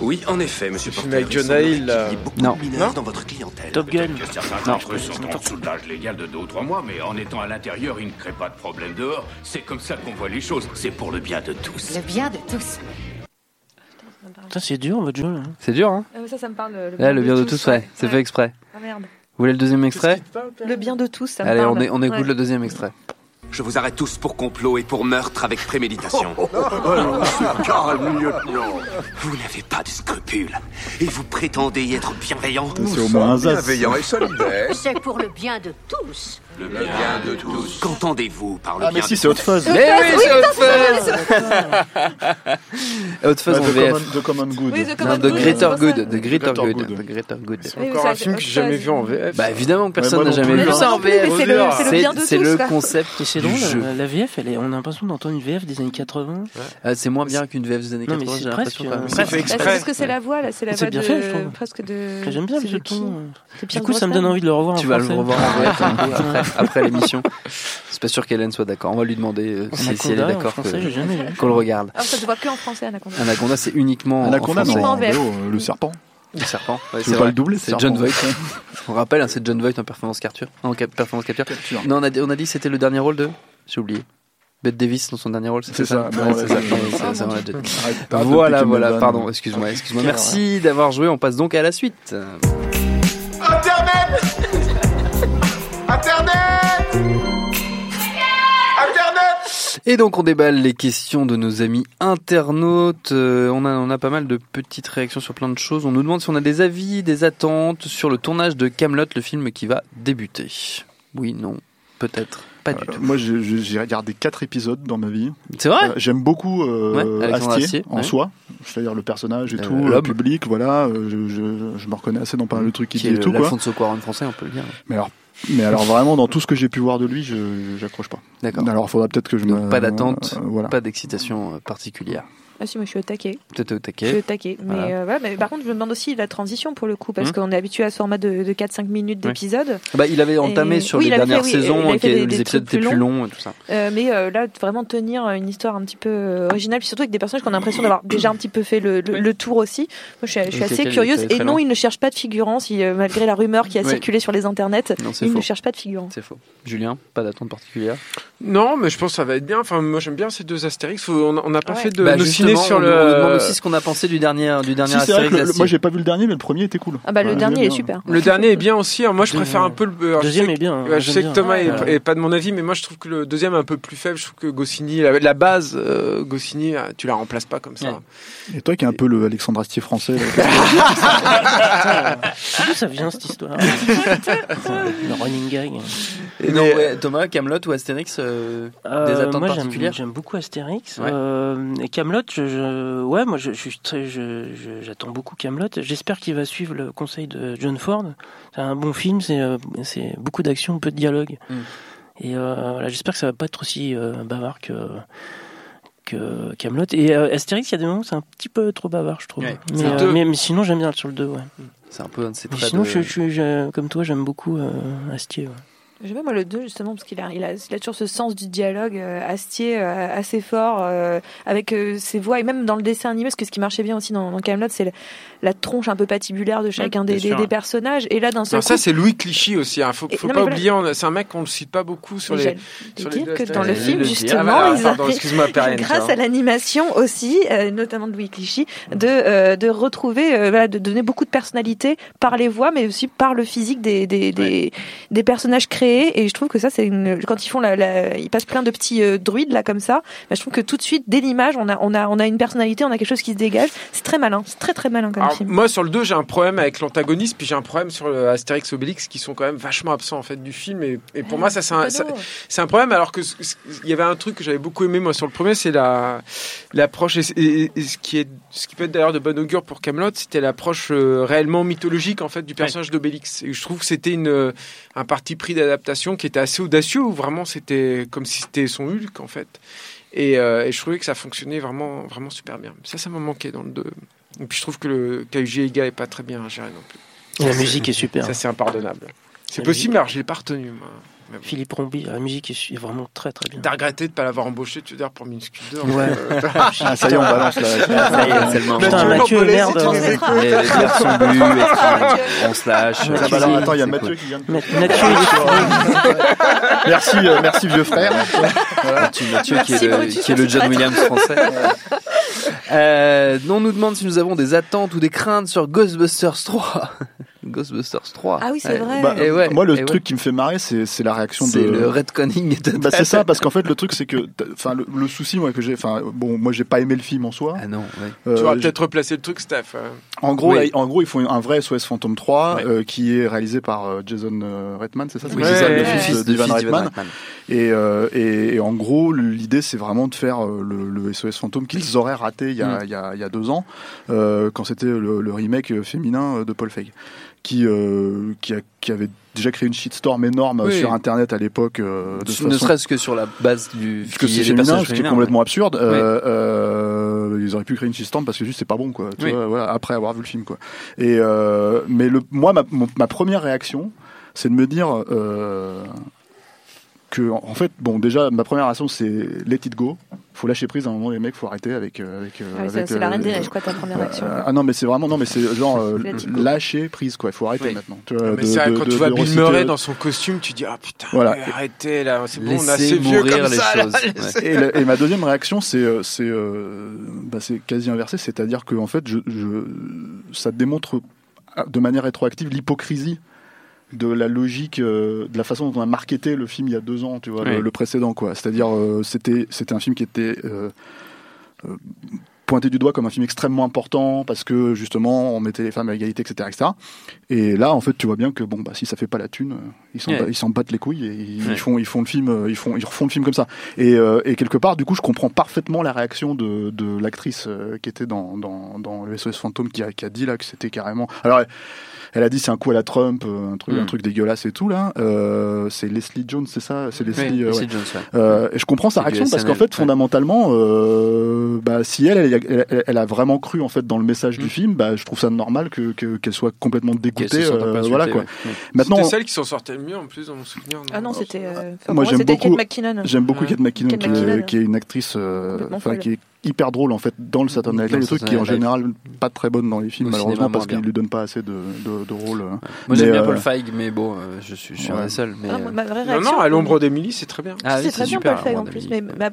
Oui, en effet, monsieur Porter. avec John Hill, Non. de mineurs dans votre clientèle. Top Gun. Que certains d'entre eux sont en dessous de l'âge légal de deux ou trois mois, mais en étant à l'intérieur, ils ne créent pas de problème dehors. C'est comme ça qu'on voit les choses. C'est pour le bien de tous. Le bien de tous. Putain, c'est dur votre jeu là. C'est dur, hein Ah, ça, ça me parle. Le, Là, le bien de tous, ouais, c'est fait exprès. Ah merde. Vous voulez le deuxième extrait Le bien de tous, ça me Allez, parle. on, est- on écoute Ouais. le deuxième extrait. Je vous arrête tous pour complot et pour meurtre avec préméditation. Calme, lieutenant. Vous n'avez pas de scrupules. Et vous prétendez y être bienveillant. C'est au moins. Bienveillant et solidaire. C'est pour le bien de tous. Le bien de tous. Qu'entendez-vous par le Ah, mais bien si, de c'est Hot Fuzz. Mais oui, c'est Hot Fuzz Hot Fuzz en VF. The Common Good. Oui, The Non, Common The Good, Greater Good. The Greater Good, Good. The Greater Good. C'est encore un film que j'ai jamais vu en VF. Bah évidemment que personne n'a jamais vu ça en mais VF. c'est le- le le concept Et c'est du drôle, jeu. la, VF, on a l'impression d'entendre une VF des années 80. Ah, C'est moins bien qu'une VF des années Non, mais 80, c'est j'ai l'impression. euh, C'est fait exprès. parce que c'est la voix là, c'est la voix bien de fait, je trouve. presque de. J'aime bien qui ton. Du coup, ça me donne envie de le revoir en Tu vas le revoir en VF après, après l'émission. C'est pas sûr qu'Hélène soit d'accord. On va lui demander euh, si, si elle est d'accord que- qu'on le regarde. Ah, ça se voit que en français, Anaconda. Anaconda, c'est uniquement Anaconda, en français. non, en euh, le serpent. Le serpent. Ouais, Tu c'est veux pas vrai. le doubler, C'est ce John Voight. On rappelle, hein, c'est John Voight en performance capture. En cap- performance capture. Capture. Non, on a, dit- on a dit que c'était le dernier rôle de. J'ai oublié. Bette Davis dans son dernier rôle, C'est ça, Voilà, voilà, pardon, excuse-moi, excuse-moi. Merci d'avoir joué, on passe donc à la suite. Internet Internet Et donc on déballe les questions de nos amis internautes. Euh, on, a, on a pas mal de petites réactions sur plein de choses. On nous demande si on a des avis, des attentes sur le tournage de Camelot, le film qui va débuter. Oui, non, peut-être, pas du tout. Moi, j'ai- regardé quatre épisodes dans ma vie. C'est vrai Euh, J'aime beaucoup euh, Ouais, Astier, Astier, en ouais. soi, c'est-à-dire le personnage et Euh, tout, le public, voilà. je, je- je me reconnais assez dans pas mal de trucs qu'il Qui dit et tout, quoi. l'Alfonso Cuarón français, on peut le dire. Mais alors, mais alors vraiment, dans tout ce que j'ai pu voir de lui, je j'accroche pas. D'accord. Alors, il faudra peut-être que je Donc me. pas d'attente, euh, voilà. pas d'excitation particulière. Ah si, moi je suis au taquet. Peut-être au Je suis au taquet. Mais, Voilà. euh, voilà, mais par contre, je me demande aussi la transition pour le coup, parce Hum. qu'on est habitué à ce format de, de 4-5 minutes d'épisode. Bah, il avait entamé Et- sur oui, les dernières fait, oui, saisons, des- les des épisodes étaient plus longs. et tout ça. Euh, mais euh, là, vraiment tenir une histoire un petit peu originale, puis surtout avec des personnages qu'on a l'impression d'avoir déjà un petit peu fait le, le- le tour aussi. Moi, je suis, je suis Donc, assez curieuse. Et non, il ne cherche pas de figurant, si, euh, malgré la rumeur qui a Oui. circulé sur les internets. Non, c'est Il faux. ne cherche pas de figurant. C'est faux. Julien, pas d'attente particulière? Non, mais je pense que ça va être bien. Enfin, moi j'aime bien ces deux Astérix. On n'a pas fait de Bah, justement, sur on le. nous- on demande aussi ce qu'on a pensé du dernier, du dernier Si, c'est vrai Astérix que le- moi, j'ai pas vu le dernier, mais le premier était cool. Ah bah le dernier est bien. super. Le dernier est bien aussi. hein. Moi, je Deuxième, préfère un peu le. Deuxième sais est bien. hein, je sais que. Thomas est, pas de mon avis, mais moi je trouve que le deuxième est un peu plus faible. Je trouve que Goscinny, la, la base, euh, Goscinny, euh, tu la remplaces pas comme ça. Ouais. Et toi, qui es un peu le Alexandre Astier français, d'où ça vient cette histoire Le running gag. Et non, ouais, Thomas, Camelot ou Astérix euh, Euh, Des attentes moi, j'aime- particulières J'aime beaucoup Astérix. Ouais. Euh, et Camelot, je, je- ouais, moi, je, suis très, j'attends beaucoup Camelot. J'espère qu'il va suivre le conseil de John Ford. C'est un bon film, c'est, euh, c'est beaucoup d'action, peu de dialogue. Mm. Et euh, voilà, j'espère que ça va pas être aussi euh, bavard que que Camelot. Et euh, Astérix, il y a des moments où c'est un petit peu trop bavard, je trouve. Ouais. mais, sinon, j'aime bien sur le 2, ouais. C'est un peu un de ces sinon, de- je, je, je- comme toi, j'aime beaucoup Astier. ouais. J'aime bien moi le 2 justement parce qu'il a, il a, il a toujours ce sens du dialogue euh, Astier euh, assez fort euh, avec euh, ses voix et même dans le dessin animé parce que ce qui marchait bien aussi dans, dans Camelot c'est le- la tronche un peu patibulaire de chacun des, bien des, des personnages et là d'un seul Alors ça c'est Louis Clichy aussi. Hein. Faut, faut non, pas voilà. oublier. C'est un mec qu'on le cite pas beaucoup sur les. sur les que dans le film justement Ah, ils pardon, Perrine, grâce à l'animation aussi euh, notamment de Louis Clichy de euh, de retrouver euh, voilà, de donner beaucoup de personnalité par les voix mais aussi par le physique des des, des, des personnages créés et je trouve que ça c'est une quand ils font la, la ils passent plein de petits euh, druides là comme ça bah, je trouve que tout de suite dès l'image on a on a on a une personnalité on a quelque chose qui se dégage. C'est très malin. C'est très très malin comme Alors, film. moi sur le 2 j'ai un problème avec l'antagoniste puis j'ai un problème sur le Astérix Obélix qui sont quand même vachement absents en fait du film. Et, et pour moi ça c'est un, c'est un problème alors que il y avait un truc que j'avais beaucoup aimé moi sur le premier c'est la l'approche et, et- et ce qui est ce qui peut être d'ailleurs de bon augure pour Camelot c'était l'approche euh, réellement mythologique en fait du personnage d'Obélix. Et je trouve que c'était une euh, un parti pris d'adaptation qui était assez audacieux où vraiment c'était comme si c'était son Hulk en fait. Et, euh, et je trouvais que ça fonctionnait vraiment vraiment super bien. Ça ça m'a manqué dans le 2 et puis je trouve que le KUG Ega est pas très bien géré non plus. La musique est super. ça c'est impardonnable. C'est possible mais alors je l'ai pas retenu moi bon. Philippe Rombi, la musique est vraiment très très bien. T'as regretté de pas l'avoir embauché, tu veux dire, pour Minuscule 2 en Ouais. fait. Ah, ça y est, on balance là. Ça y est, c'est le moment. Putain, Mathieu, merde. Les, les on se lâche. Ah, bah alors, attends, il y a Mathieu qui vient de. Ma- Mathieu, il est Merci, euh, merci vieux frère. Mathieu, Mathieu qui, est le, Brutus, qui est le sur John Williams français. Euh, on nous demande si nous avons des attentes ou des craintes sur Ghostbusters 3. Ghostbusters 3. Ah oui, c'est vrai. Bah, Et ouais, moi, le et ouais. truc qui me fait marrer, c'est la réaction de. C'est le retconning. Bah c'est ça parce qu'en fait le truc c'est que enfin le, le souci moi que j'ai enfin bon moi j'ai pas aimé le film en soi. Ah non, ouais. Euh, Tu vas peut-être replacer le truc, Steph. euh. en gros Oui. là, en gros ils font un vrai SOS Phantom 3 Ouais. euh, qui est réalisé par euh, Jason Reitman c'est ça c'est Oui, ça, le fils de d'Ivan Reitman. et, euh, et, et en gros l'idée c'est vraiment de faire le, le SOS Phantom qu'ils auraient raté il y a, Mm. il y a, il y a deux ans euh, quand c'était le, le remake féminin de Paul Feig qui euh, qui, a- qui avait déjà créé une shitstorm énorme euh, Oui. sur internet à l'époque euh, ne serait-ce que sur la base du parce que c'est féminin, ce qui est complètement absurde. Oui. Euh, euh, ils auraient pu créer une shitstorm parce que juste c'est pas bon, quoi. Tu Oui. vois, voilà, après avoir vu le film, quoi. Et euh, mais le, moi, ma, ma première réaction, c'est de me dire euh, que, en fait, bon, déjà, ma première réaction, c'est let it go. Faut lâcher prise à un moment, les mecs, faut arrêter avec. euh, avec, euh, Ah c'est- la euh, reine des neiges quoi ta première action euh, ah non mais c'est vraiment non mais c'est genre euh, Let it go. lâcher prise quoi il faut arrêter Oui. maintenant tu vois, Mais de- c'est vrai, de- quand de- tu vois Bill Murray dans son costume, tu dis, ah putain, Voilà. arrêtez là, c'est bon, on Laissez assez vieux comme les ça. là. choses. Ouais. et, la- et ma deuxième réaction, c'est euh, c'est euh, bah, c'est quasi inversé, c'est-à-dire que en fait, je, je, ça démontre ah, de manière rétroactive l'hypocrisie de la logique, euh, de la façon dont on a marketé le film il y a deux ans, tu vois, Oui. le, le précédent, quoi. C'est-à-dire, euh, c'était c'était un film qui était euh, pointé du doigt comme un film extrêmement important parce que justement on mettait les femmes à égalité, etc., etc. Et là, en fait, tu vois bien que bon, bah si ça fait pas la thune, ils s'en ils battent les couilles et ils font ils font le film, ils font ils refont le film comme ça. Et, et quelque part, du coup, je comprends parfaitement la réaction de, de l'actrice qui était dans, dans, dans le SOS Fantôme qui a, qui a dit là que c'était carrément. Alors, elle, a dit c'est un coup à la Trump, euh, un truc, un truc dégueulasse et tout là. Euh, c'est Leslie Jones, c'est ça? C'est Leslie. Oui, euh, Leslie ouais. Jones, ouais. Euh, et je comprends sa réaction parce qu'en fait, ouais. fondamentalement, euh, bah, si elle elle, elle, elle- elle a vraiment cru en fait dans le message du Mm. film, bah, je trouve ça normal que que- qu'elle soit complètement Qu'elle dégoûtée. se euh, voilà quoi. ouais. Ouais. Maintenant, C'était celle qui s'en sortait le mieux en plus dans mon souvenir. non? Ah non c'était euh, Moi, moi, j'aime c'était beaucoup- Kate McKinnon J'aime beaucoup Ouais. Kate McKinnon, Kate qui, McKinnon. Est, qui est une actrice, euh, enfin folle. qui est hyper drôle en fait dans le Saturday Night Live, le truc qui est en général pas très bonne dans les films Au malheureusement parce qu'il lui donne pas assez de, de, de rôle. Moi j'aime bien euh, Paul Feig, mais bon, euh, je suis, je suis un Ouais. des seuls. Mais, Ah, euh, ma vraie Non, réaction non, à l'ombre d'Emily, c'est très bien. ah oui, c'est très bien. Paul Feig en plus, mais ma,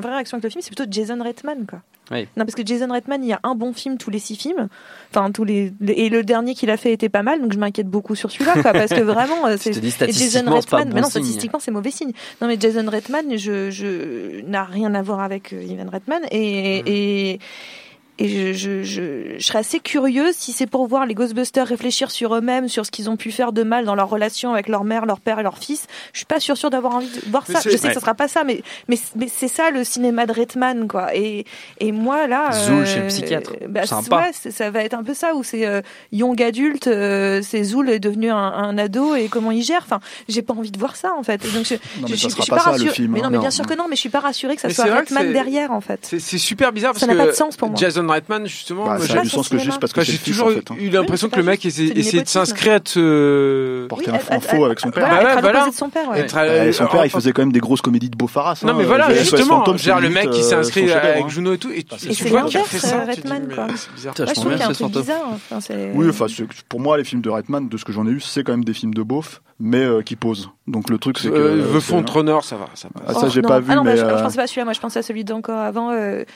vraie réaction avec le film, c'est plutôt Jason Reitman, quoi. Oui. Non, parce que Jason Reitman, il y a un bon film tous les six films, enfin tous les, et le dernier qu'il a fait était pas mal, donc je m'inquiète beaucoup sur celui-là, quoi, parce que vraiment, euh, c'est Jason Reitman, bon mais non, statistiquement, c'est mauvais signe. Non, mais Jason Reitman, je, je, n'a rien à voir avec Ivan Reitman, et, et, et je, je, je, je serais assez curieuse si c'est pour voir les Ghostbusters réfléchir sur eux-mêmes, sur ce qu'ils ont pu faire de mal dans leur relation avec leur mère, leur père et leur fils. Je suis pas sûre sûre d'avoir envie de voir ça. Je sais Ouais. que ça sera pas ça, mais mais, mais c'est ça le cinéma de Reitman, quoi. Et et moi là, Zool chez le euh, psychiatre. bah, Sympa. ouais, ça va être un peu ça où c'est euh, young adulte, euh, c'est Zool est devenu un, un ado et comment il gère. Enfin, j'ai pas envie de voir ça en fait. Et donc je, Non, je, mais je, ça je sera suis pas pas ça, le rassurée. film, Mais non, hein. mais Non, bien sûr que non. Mais je suis pas rassurée que ça Mais soit que c'est- derrière en fait. C'est super bizarre parce Ça n'a que pas de sens pour moi. Jason Reitman, justement. Bah, ça a du sens que juste parce que j'ai toujours eu hein. l'impression que le mec essayait de s'inscrire à ce. Porter un faux avec son père. Voilà. Son père, il faisait quand même des grosses comédies de Beaufaras. Non, hein, mais voilà, euh, justement. Le mec euh, qui s'est inscrit avec hein. Juno et tout. Et tu vois qui a fait ça. Euh, c'est bizarre. Je bizarre. Oui, enfin, pour moi, les films de Reitman, de ce que j'en ai eu, c'est quand même des films de beauf, mais qui posent. Donc le truc, c'est que. Euh, The Font Runner, ça va. Ça, ah, ça j'ai oh, pas vu. Ah non, bah, mais je, je pensais pas celui-là, moi je pensais à celui d'encore avant.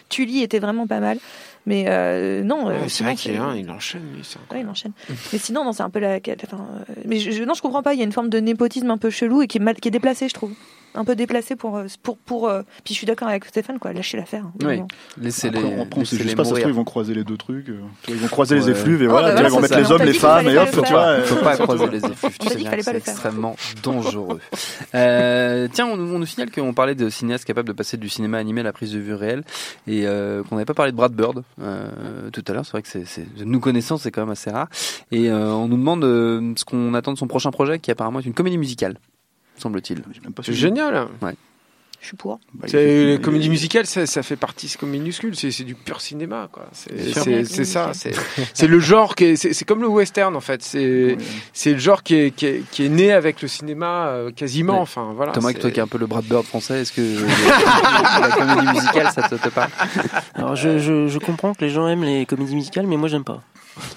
Tully était vraiment pas mal. Mais euh, non. Euh, ouais, c'est vrai qu'il il enchaîne. Ouais, il enchaîne. mais sinon, non, c'est un peu la. Enfin, euh, mais je, je, non, je comprends pas. Il y a une forme de népotisme un peu chelou et qui est, mal, qui est déplacée, je trouve un peu déplacé pour. Euh, pour, pour euh, puis je suis d'accord avec Stéphane, quoi, lâcher l'affaire. Hein, oui, laissez les. On prend, c'est juste pas ça, ils vont croiser les deux trucs. Euh, ils vont croiser les effluves et oh, voilà, oh, bah, ils vont mettre les hommes, les femmes et hop, tu vois. Euh, Faut pas croiser les effluves, tu sais bien c'est extrêmement dangereux. Tiens, on nous signale qu'on parlait de cinéastes capables de passer du cinéma animé à la prise de vue réelle et qu'on n'avait pas parlé de Brad Bird tout à l'heure. C'est vrai que c'est nous connaissons, c'est quand même assez rare. Et on nous demande ce qu'on attend de son prochain projet qui apparemment est une comédie musicale semble-t-il. C'est génial. Je suis pour. Bah, c'est les comédies musicales, ça, fait partie, c'est comme minuscule, c'est du pur cinéma. C'est ça, c'est le genre qui est, est comme le western en fait. C'est le genre qui est, qui est, né avec le cinéma euh, quasiment. Ouais. Enfin voilà. Thomas, toi qui es un peu le Brad Bird français, est-ce que la comédie musicale ça te, te parle? Alors je, je, je comprends que les gens aiment les comédies musicales, mais moi j'aime pas.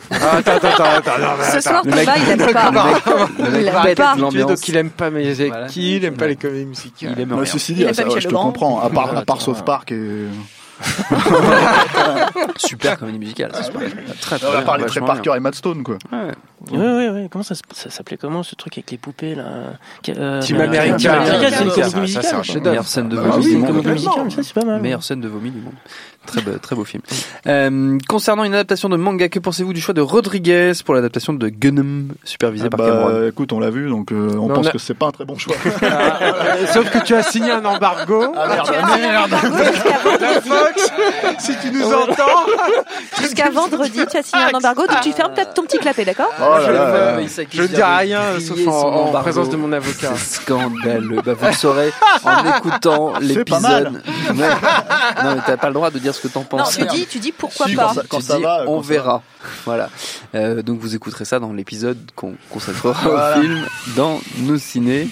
Ah, attends, attends, attends, attends, Ce soir, le mec, il aime pas. Il aime pas. Donc il aime pas mes équipes, il aime pas les comédies musicales. Il aime rien. Ceci dit, je te comprends. À part Sauf Park. Super comédie musicale, ça se passe. Très, très On va parler très Parker et Matt Stone, quoi. Ouais. Ouais. ouais, ouais, ouais. Comment ça, ça s'appelait comment ce truc avec les poupées là euh, Team America, c'est une comédie musicale. Ça, ça c'est un Meilleure scène de ah vomi du monde. c'est pas mal. Meilleure scène de vomi du monde. Très beau, très beau film. Euh, concernant une adaptation de manga, que pensez-vous du choix de Rodriguez pour l'adaptation de Gunnum, supervisé ah par bah, Cameron? Écoute, on l'a vu, donc euh, on non, pense on a... que c'est pas un très bon choix. Sauf que tu as signé un embargo. Ah merde, merde. Si tu nous entends. Jusqu'à vendredi, tu as signé un embargo, donc tu fermes ta, ton petit clapet, d'accord oh Je, je ne dis rien, sauf en, présence de mon avocat. Scandaleux. Bah, vous le saurez en écoutant l'épisode. Non, mais t'as pas le droit de dire ce que t'en penses. Non, tu dis, tu dis pourquoi pas. Quand tu ça dis, va, on verra. Voilà. Euh, donc vous écouterez ça dans l'épisode qu'on consacrera au film dans nos ciné.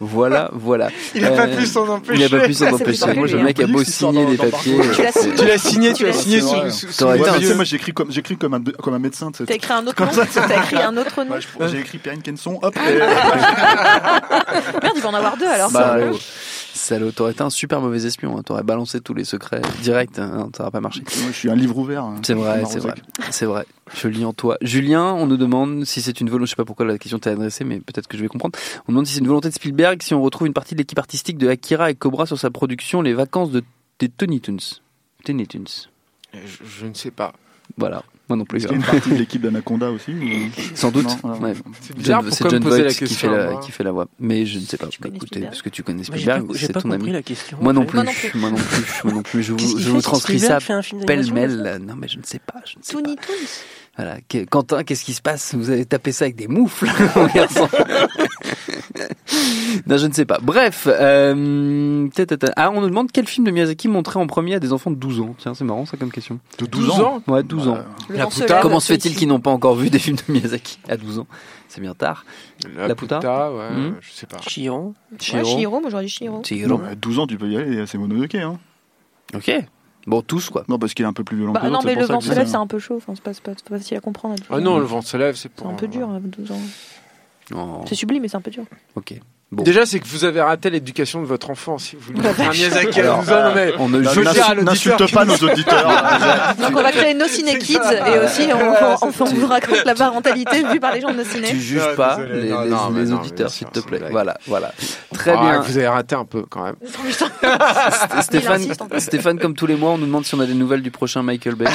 Voilà, voilà. Il n'a pas euh, pu s'en empêcher. Il n'a pas pu s'en empêcher. Moi, le mec a beau signer les papiers. Tu l'as signé, tu l'as signé, tu l'as signé sous. Moi, j'écris comme, j'écris comme un, comme un médecin. T'as écrit un autre nom. T'as écrit un autre nom. Euh. J'ai écrit Perrine Kenson. Hop. Merde, il va en avoir deux alors. Bah, ça t'aurais été un super mauvais espion. Hein. T'aurais balancé tous les secrets direct. Hein. Ça pas marché. Moi, je suis un livre ouvert. Hein. C'est vrai, c'est vrai. C'est vrai. Je lis en toi. Julien, on nous demande si c'est une volonté. Je sais pas pourquoi la question t'est adressée, mais peut-être que je vais comprendre. On demande si c'est une volonté de Spielberg si on retrouve une partie de l'équipe artistique de Akira et Cobra sur sa production Les Vacances de des Tony Toons. Tony Toons. Je ne sais pas. Voilà. Moi non plus. Est-ce y a une partie de l'équipe d'Anaconda aussi. Sans doute. C'est John, John qui, fait la, voix. Mais je ne sais pas. Tu Écoutez, parce que tu connais Spielberg, c'est ton ami. Moi, non plus, moi non plus. Moi non plus. Je vous, transcris ça pêle-mêle. Non, mais je ne sais pas. Je ne sais Voilà. Quentin, qu'est-ce qui se passe? Vous avez tapé ça avec des moufles, mon garçon. non, je ne sais pas. Bref, euh, ah, on nous demande quel film de Miyazaki montrer en premier à des enfants de 12 ans. Tiens, c'est marrant ça comme question. De 12, 12 ans Ouais, 12 ans. Euh, Comment se fait-il qu'ils n'ont pas encore vu des films de Miyazaki à 12 ans? C'est bien tard. La, La putain, ouais, hmm je sais pas. Chiron. Chiron. Ouais, Chiron, aujourd'hui Chiron. Chiron. À 12 ans, tu peux y aller, c'est Mononoke hein. OK. Bon, tous quoi. Non, parce qu'il est un peu plus violent bah, que Non, mais le vent se lève, c'est un peu chaud. Enfin, c'est pas, pas facile à comprendre. Hein. Ah non, le vent se lève, c'est pour. C'est un peu dur hein, à 12 ans. Oh. C'est sublime, mais c'est un peu dur. Ok. Déjà, c'est que vous avez raté l'éducation de votre enfant, si vous voulez. Un Miyazaki, Alors. On ne n'insulte pas nos auditeurs. Hein. Donc on va créer No Ciné Kids et aussi on, on, on, on vous raconte la parentalité vue par les gens de No Ciné. Tu juges non, pas désolé, les, auditeurs, s'il te plaît. Voilà, voilà. Très ah, bien. Vous avez raté un peu quand même. Stéphane, comme tous les mois, on nous demande si on a des nouvelles du prochain Michael Bay.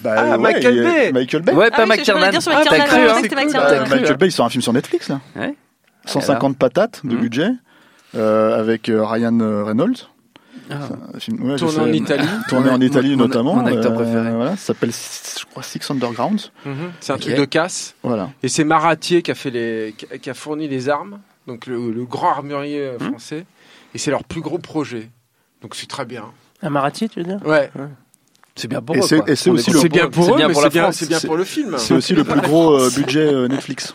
Bah, ah, Michael Bay. Michael Bay. Ouais, pas ah McTiernan. T'as cru, hein, hein. Michael Bay, il sort un film sur Netflix là. Ouais. 150 patates de mmh. budget euh, avec euh, Ryan euh, Reynolds. Ah. Tourné en Italie. Tourné en Italie mon, notamment. Mon acteur préféré. Ça s'appelle, je crois, Six Underground. Mmh. C'est un truc de casse. Voilà. Et c'est Maratier qui a, fourni les armes, donc le, grand armurier mmh. français. Et c'est leur plus gros projet. Donc c'est très bien. Un Maratier, tu veux dire? Ouais. C'est bien pour eux. C'est bien pour c'est bien, le film. C'est aussi le plus gros budget Netflix.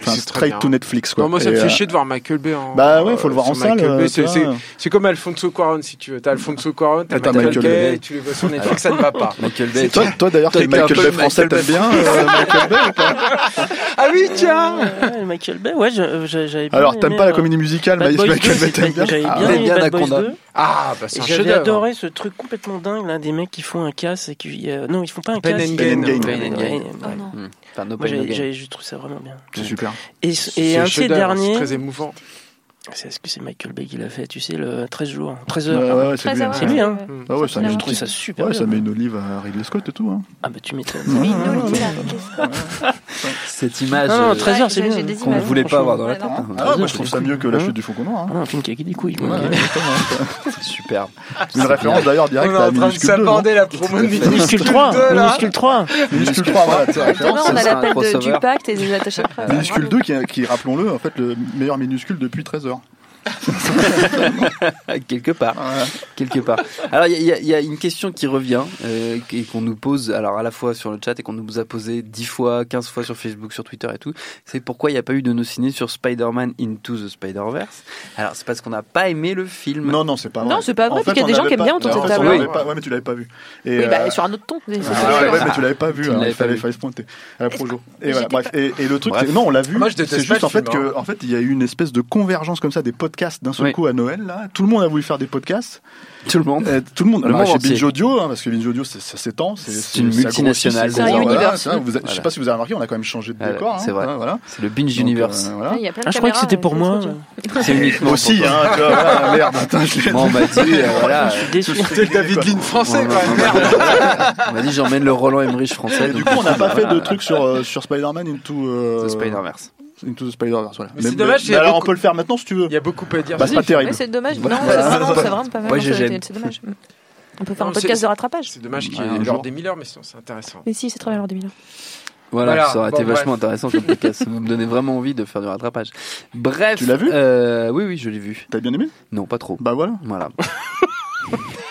Enfin, straight to Netflix, quoi. Non, moi, ça Et, me fait euh, chier de voir Michael Bay en. Bah ouais, faut le voir sur en salle, euh, C'est- comme Alfonso Cuarón, si tu veux. T'as Alfonso Cuarón, t'as Ah, t'as Michael, Michael Bay, Bay. tu les vois sur Netflix, ça ne va pas. Michael Bay. Toi, toi d'ailleurs, t'es Michael Bay français, t'aimes bien euh, Michael Bay ou pas Ah oui, tiens Michael Bay, ouais, j'avais bien Alors, t'aimes pas la euh, comédie musicale, mais Michael 2, Bay, t'aimes bien J'avais Ah, bien Anaconda. 2. Ah, bah c'est un J'avais chef-d'œuvre. adoré ce truc complètement dingue là des mecs qui font un casse et qui euh, non ils font pas un Pen casse and ils- Gain. Enfin, no Moi je trouve ça vraiment bien. C'est super. Et, et un de ces chef-d'œuvre, derniers, C'est très émouvant. C'est est-ce que c'est Michael Bay qui l'a fait Tu sais le 13 jours, 13 Ouais, heures. pardon. ouais, c'est lui. Hein. C'est lui, hein. Ah ouais, ça met une ça super Ouais, bien. ça met une olive à Ridley Scott et tout. Hein. Ah bah tu m'étonnes. Ah. Cette image Non, non, euh, 13 heures, c'est bien. des qu'on images. voulait pas avoir dans la tête. Hein. Ah, moi je trouve ça mieux que La Hein chute du faucon noir. Ah, hein. un film qui a des couilles. Hein. C'est superbe. Une référence d'ailleurs directe On est à en train de Minuscule 2. s'aborder la promo de Minuscule 3, deux, là. Minuscule 3. Minuscule 3, voilà, on a l'appel du pacte et des attachés. Minuscule 2 qui, qui rappelons-le, en fait, le meilleur minuscule depuis 13 heures. quelque part, quelque part. Alors il y, a- il y il une question qui revient euh, et qu'on nous pose, alors à la fois sur le chat et qu'on nous a posé 10 fois, 15 fois sur Facebook, sur Twitter et tout. C'est pourquoi il n'y a pas eu de nos ciné sur Spider-Man Into the Spider-Verse? Alors c'est parce qu'on n'a pas aimé le film. Non, non, c'est pas vrai. Non, c'est pas vrai, En parce qu'il y a des gens qui aiment bien autour de cette table. pas- Ouais, mais tu l'avais pas vu. Et, Oui, bah, euh, sur un autre ton. Ah ouais, ouais, mais tu l'avais pas vu, l'avais il fallait, fallait se pointer à la projo. Et voilà, bref. Et, et le truc, non, on l'a vu. C'est juste en fait que, en fait, il y a eu une espèce de convergence comme ça des podcasts d'un seul Oui. coup à Noël. Là, tout le monde a voulu faire des podcasts. Tout le monde. Euh, tout le monde. Le Alors, monde chez entier. Binge Audio, hein, parce que Binge Audio, ça s'étend. C'est une multinationale. c'est un voilà, univers. vous Je sais pas si vous avez remarqué, on a quand même changé de Voilà, décor. hein, c'est vrai. Voilà. C'est le binge Donc, universe. euh, voilà. Ouais, il y a plein de Ah, je crois que c'était pour euh, moi. C'est uniquement Moi aussi, hein, tu vois, voilà, merde. Attends, je on m'a dit, euh, voilà. Je suis déçu. Le David Lean français, On quoi. m'a- Merde. on m'a dit j'emmène le Roland Emmerich français. Du coup, on n'a pas fait de voilà. truc sur, euh, sur Spider-Man into, euh, The Spider-Verse. Into the Spider-Verse. Voilà. Mais c'est dommage, alors, beaucoup- on peut le faire maintenant si tu veux. Il y a beaucoup à dire. Bah, c'est pas terrible. C'est dommage. Voilà. Non, c'est vraiment, pas mal. Ouais, c'est dommage. On peut faire Non, un podcast de rattrapage. C'est dommage qu'il y ait jour. des Miller, mais sinon c'est intéressant. Mais si, c'est très bien l'heure des millions. Voilà, Voilà, ça aurait été vachement intéressant comme podcast. Ça me donnait vraiment envie de faire du rattrapage. Bref. Tu l'as vu euh, Oui, oui, je l'ai vu. T'as bien aimé? Non, pas trop. Bah voilà. Voilà.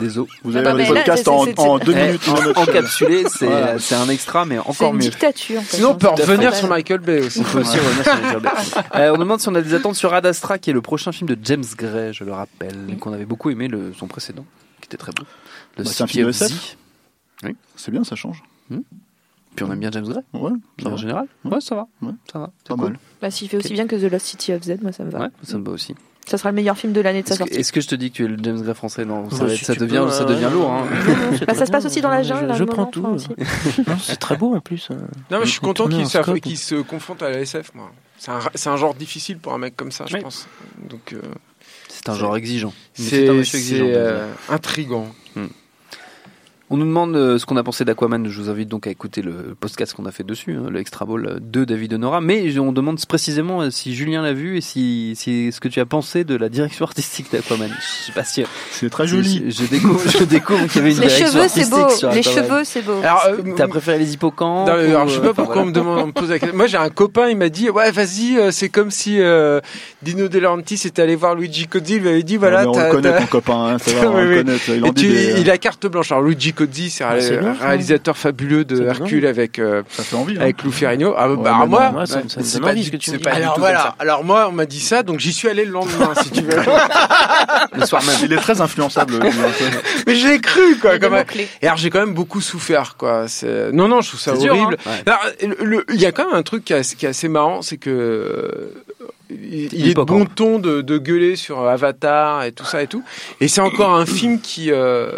Désolé. Vous Ah avez bah, là, podcast en, en deux Eh, minutes. en- une note. encapsulé, c'est Voilà. un extra, mais C'est encore une mieux. dictature. en fait, Sinon, on peut revenir sur Michael Bay aussi. On peut aussi revenir sur Michael Bay. Euh, on demande si on a des attentes sur Ad Astra, qui est le prochain film de James Gray, je le rappelle, qu'on avait beaucoup aimé le, son précédent, qui était très beau. Le Bah, c'est un City film of SF. Z. C'est bien, ça change. Puis on aime bien James Gray, Ouais, ça en général. Ouais. Ouais, ça va. Ouais. Ça va. C'est Pas cool. mal. Bah, s'il fait aussi bien que The Lost City of Z, moi ça me va. Ouais, ça me va aussi. Ça sera le meilleur film de l'année de sa sortie. est-ce que je te dis que tu es le James Gray français Non, ça, va si être- ça tu devient, peux, ça euh, devient ouais, lourd. Hein. Bah, ça se passe aussi dans la jungle. Je, je prends tout. Non, c'est très beau en plus. Non, mais je suis On content qu'il se confronte à la SF, moi. C'est un, c'est un genre difficile pour un mec comme ça, je Oui. pense. Donc, euh, C'est un genre exigeant. C'est monsieur exigeant, c'est, James Gray. euh, intrigant. On nous demande euh, ce qu'on a pensé d'Aquaman. Je vous invite donc à écouter le podcast qu'on a fait dessus, hein, le Extra Ball de David Honora. Mais on demande précisément euh, si Julien l'a vu et si, si ce que tu as pensé de la direction artistique d'Aquaman. Je sais pas si. C'est très joli. Je, je découvre, je découvre qu'il y avait une Les direction cheveux, c'est artistique beau. sur Les Aquaman. cheveux, c'est beau. Alors, euh, T'as préféré les hippocampes Non, mais alors, ou, je sais euh, pas enfin, pourquoi on me demande, on me pose la question. Moi, j'ai un copain, il m'a dit, ouais, vas-y, euh, c'est comme si euh, Dino De Laurentiis était allé voir Luigi Cozzi, il lui avait dit, voilà, Non, mais on le connaît, ton copain. hein, ça va, on le connaît. Il en Et dit tu- des- il a carte blanche. Alors Luigi Cozzi, c'est un ça. réalisateur fabuleux de Hercule avec euh, Ça fait envie. hein. avec Lou Ferrigno. Ah, bah, Ouais, bah, moi, c'est pas ce que tu c'est me dis. pas du Alors, tout voilà. comme ça. Alors moi, on m'a dit ça, donc j'y suis allé le lendemain, si tu veux. Le soir même. Il est très influençable. Mais je l'ai cru, quoi. Comme... Et alors j'ai quand même beaucoup souffert, quoi. Non, non, je trouve ça horrible. hein. Il y a quand même un truc qui est assez, qui est assez marrant, c'est que euh, il, il est de bon ton de, de gueuler sur Avatar et tout ça et tout. Et c'est encore un film qui, euh,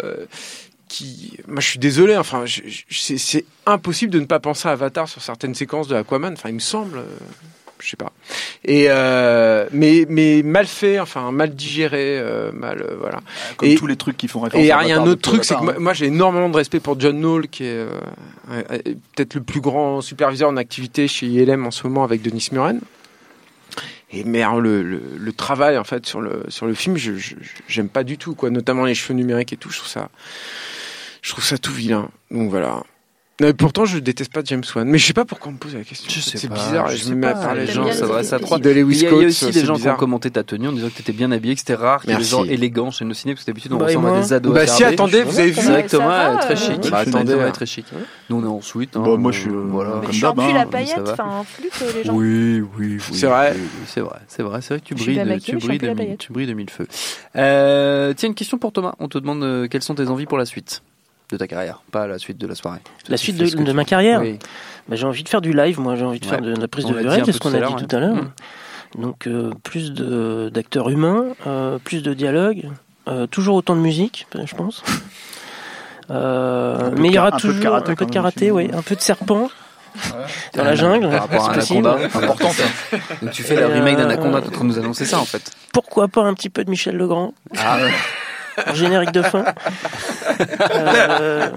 qui, moi je suis désolé, enfin, c'est, impossible de ne pas penser à Avatar sur certaines séquences de Aquaman. Enfin, il me semble. euh, Je sais pas. Et euh, mais mais mal fait, enfin mal digéré, euh, mal euh, voilà. Comme Et- tous les trucs qui font référence Et il y a un autre truc, c'est que hein. moi, j'ai énormément de respect pour John Knoll, qui est peut-être le plus grand superviseur en activité chez ILM en ce moment avec Denis Muren. Et mais alors, le, le, le travail en fait sur le sur le film, je- j'aime pas du tout quoi, notamment les cheveux numériques et tout. Je trouve ça, je trouve ça tout vilain. Donc voilà. Mais pourtant, je déteste pas James Wan. Mais je sais pas pourquoi on me pose la question. C'est bizarre. je Je, sais me mets à pas, parler les gens s'adressent à toi. Il y a, aussi des gens qui ont commenté ta tenue en disant que t'étais bien habillé, que c'était rare, qu'il y ait des Merci. gens élégants chez nos ciné, parce que d'habitude on Bah, et ressemble à des ados. Bah, si, attendez, vous avez vu C'est vrai que Thomas est très euh, chic. Bah, attendez, est très chic. Nous on est en suite. hein. Bon, moi, je suis, euh, Voilà. Je suis en d'hab, pull hein, à paillettes, enfin en flûte, les gens. Oui, oui, oui. C'est vrai. C'est vrai, c'est vrai, c'est vrai que tu brilles, tu brilles de mille, paillette. tu brilles de mille feux. Euh, tiens, une question pour Thomas. On te demande euh, quelles sont tes envies pour la suite? De ta carrière, pas la suite de la soirée. La Tu suite de, tu ma carrière Oui. Bah, J'ai envie de faire du live, moi j'ai envie de Ouais. faire de, la prise On de l'a vue c'est ce qu'on a dit tout à l'heure. Donc euh, plus d'acteurs humains, euh, plus de dialogue, euh, toujours autant de musique, je pense. Euh, mais il y aura un peu de toujours karaté un peu de karaté, oui, un peu de serpent dans la jungle, Par rapport à c'est possible. Anaconda. Important. Donc tu fais le Et, remake euh, d'Anaconda, t'es en train de nous annoncer ça en fait. Pourquoi pas un petit peu de Michel Legrand Ah ouais. en générique de fin. Euh,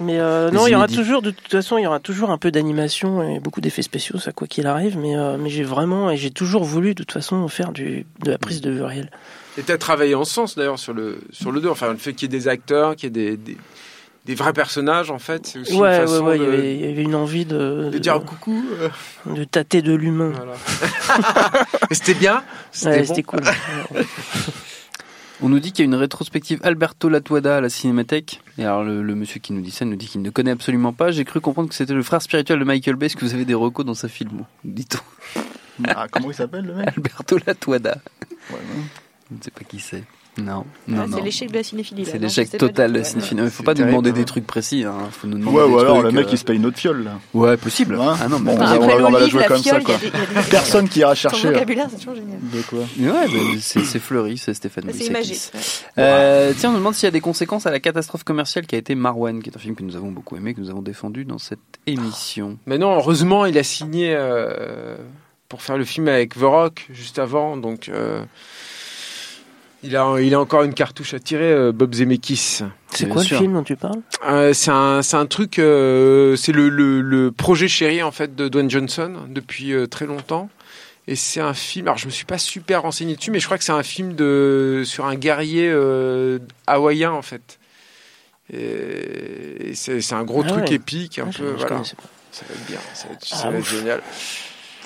mais euh, non, il y aura toujours, de toute façon, il y aura toujours un peu d'animation et beaucoup d'effets spéciaux, ça quoi qu'il arrive. Mais, euh, mais j'ai vraiment, et j'ai toujours voulu, de toute façon, faire du, de la prise de vue réelle. Et t'as travaillé en sens d'ailleurs sur le sur le 2. Enfin, le fait qu'il y ait des acteurs, qu'il y ait des, des, des vrais personnages, en fait, c'est aussi Ouais, une ouais, façon ouais, il y de, avait- il y avait une envie de, de dire coucou. euh, de tâter de l'humain. voilà. C'était bien. C'était Ouais, bon. c'était cool. On nous dit qu'il y a une rétrospective Alberto Latuada à la Cinémathèque. Et alors le, le monsieur qui nous dit ça nous dit qu'il ne connaît absolument pas. J'ai cru comprendre que c'était le frère spirituel de Michael Bay. Est-ce que vous avez des recos dans sa film Dit-on. Ah, comment il s'appelle le mec? Alberto Latuada. Ouais, ouais. Je ne sais pas qui c'est. Non, non, Ah, non. c'est l'échec de la cinéphilie. C'est l'échec total de la ouais. cinéphilie. Il faut C'est pas nous demander hein. des trucs précis. Hein. Faut nous demander Ouais, ou alors le mec euh, il se paye une autre fiole là. Ouais, possible. Ouais. Ah non, mais Bon, Enfin, on va- après on va la jouer la comme fiole, ça, il y quoi. a des- il y a des- Personne qui ira Son chercher. euh, vocabulaire, c'est toujours génial. De quoi Ouais, bah, c'est c'est Fleury, c'est Stéphane C'est Moïsakis. imagé. Euh, tiens, on nous demande s'il y a des conséquences à la catastrophe commerciale qui a été Marwan, qui est un film que nous avons beaucoup aimé, que nous avons défendu dans cette émission. Mais non, heureusement, il a signé euh, pour faire le film avec The Rock juste avant, donc euh, il a il a encore une cartouche à tirer, euh, Bob Zemeckis. C'est quoi sûr. le film dont tu parles? Euh, c'est un c'est un truc, euh, c'est le, le le projet chéri en fait de Dwayne Johnson depuis euh, très longtemps. Et c'est un film. Alors je me suis pas super renseigné dessus, mais je crois que c'est un film de sur un guerrier euh, hawaïen en fait. Et, et c'est c'est un gros Ah truc ouais. épique, un Ah, peu voilà. Ça va être bien, ça va être, Ah, ça va être ouf. génial.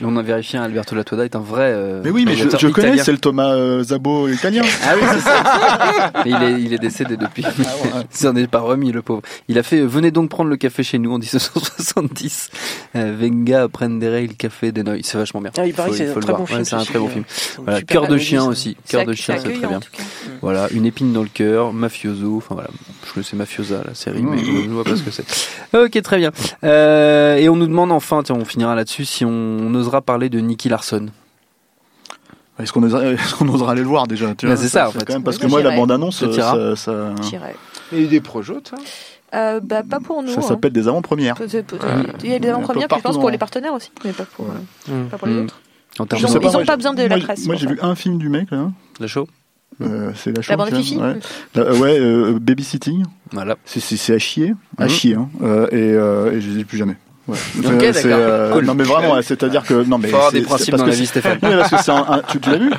On a vérifié, hein, Alberto Latuada est un vrai. euh, Mais oui, mais je, je connais, c'est le Thomas euh, Zabo italien. Ah oui, c'est ça. Mais il est, il est décédé depuis. Ah ouais. Il s'en est pas remis, le pauvre. Il a fait euh, Venez donc prendre le café chez nous en 1970. Euh, Venga prendere il café de noi. C'est vachement bien. Ah, il paraît que c'est un le très voir. bon film. Ouais, c'est un très bon film. Voilà, cœur de chien ça. aussi. Cœur de chien, c'est très bien. Voilà, une épine dans le cœur, mafioso. Enfin voilà, je connaissais Mafiosa la série, mais je ne vois pas ce que c'est. Ok, très bien. Euh, et on nous demande enfin, tiens, on finira là-dessus, si on, on osera parler de Nicky Larson. Est-ce qu'on osera, aller le voir déjà Bah, c'est ça, en fait. quand même, parce que moi, la bande-annonce, Ça t'ira ça, ça. Il y a eu des projets, ça? Euh, bah, pas pour nous. ça hein. s'appelle des avant-premières. Il y a des avant-premières, je pense pour les partenaires aussi, mais pas pour, euh, Mm. pas pour les Mm. autres. En Ils ont- de sais pas, moi, besoin de la presse. Moi, j'ai vu un film du mec, là. la show. Euh, c'est la, La bande. Fifi Ouais, euh, euh, Babysitting. Voilà. C'est- à chier. À Mhm. chier. Hein. Euh, et, euh, et je les ai plus jamais. Ouais. Ok, Euh, euh, Cool. Non mais vraiment, c'est-à-dire que non mais Faut avoir c'est- des c'est principes parce dans que la c'est- vie, Stéphane. Oui, parce que c'est un, un- tu, tu l'as vu De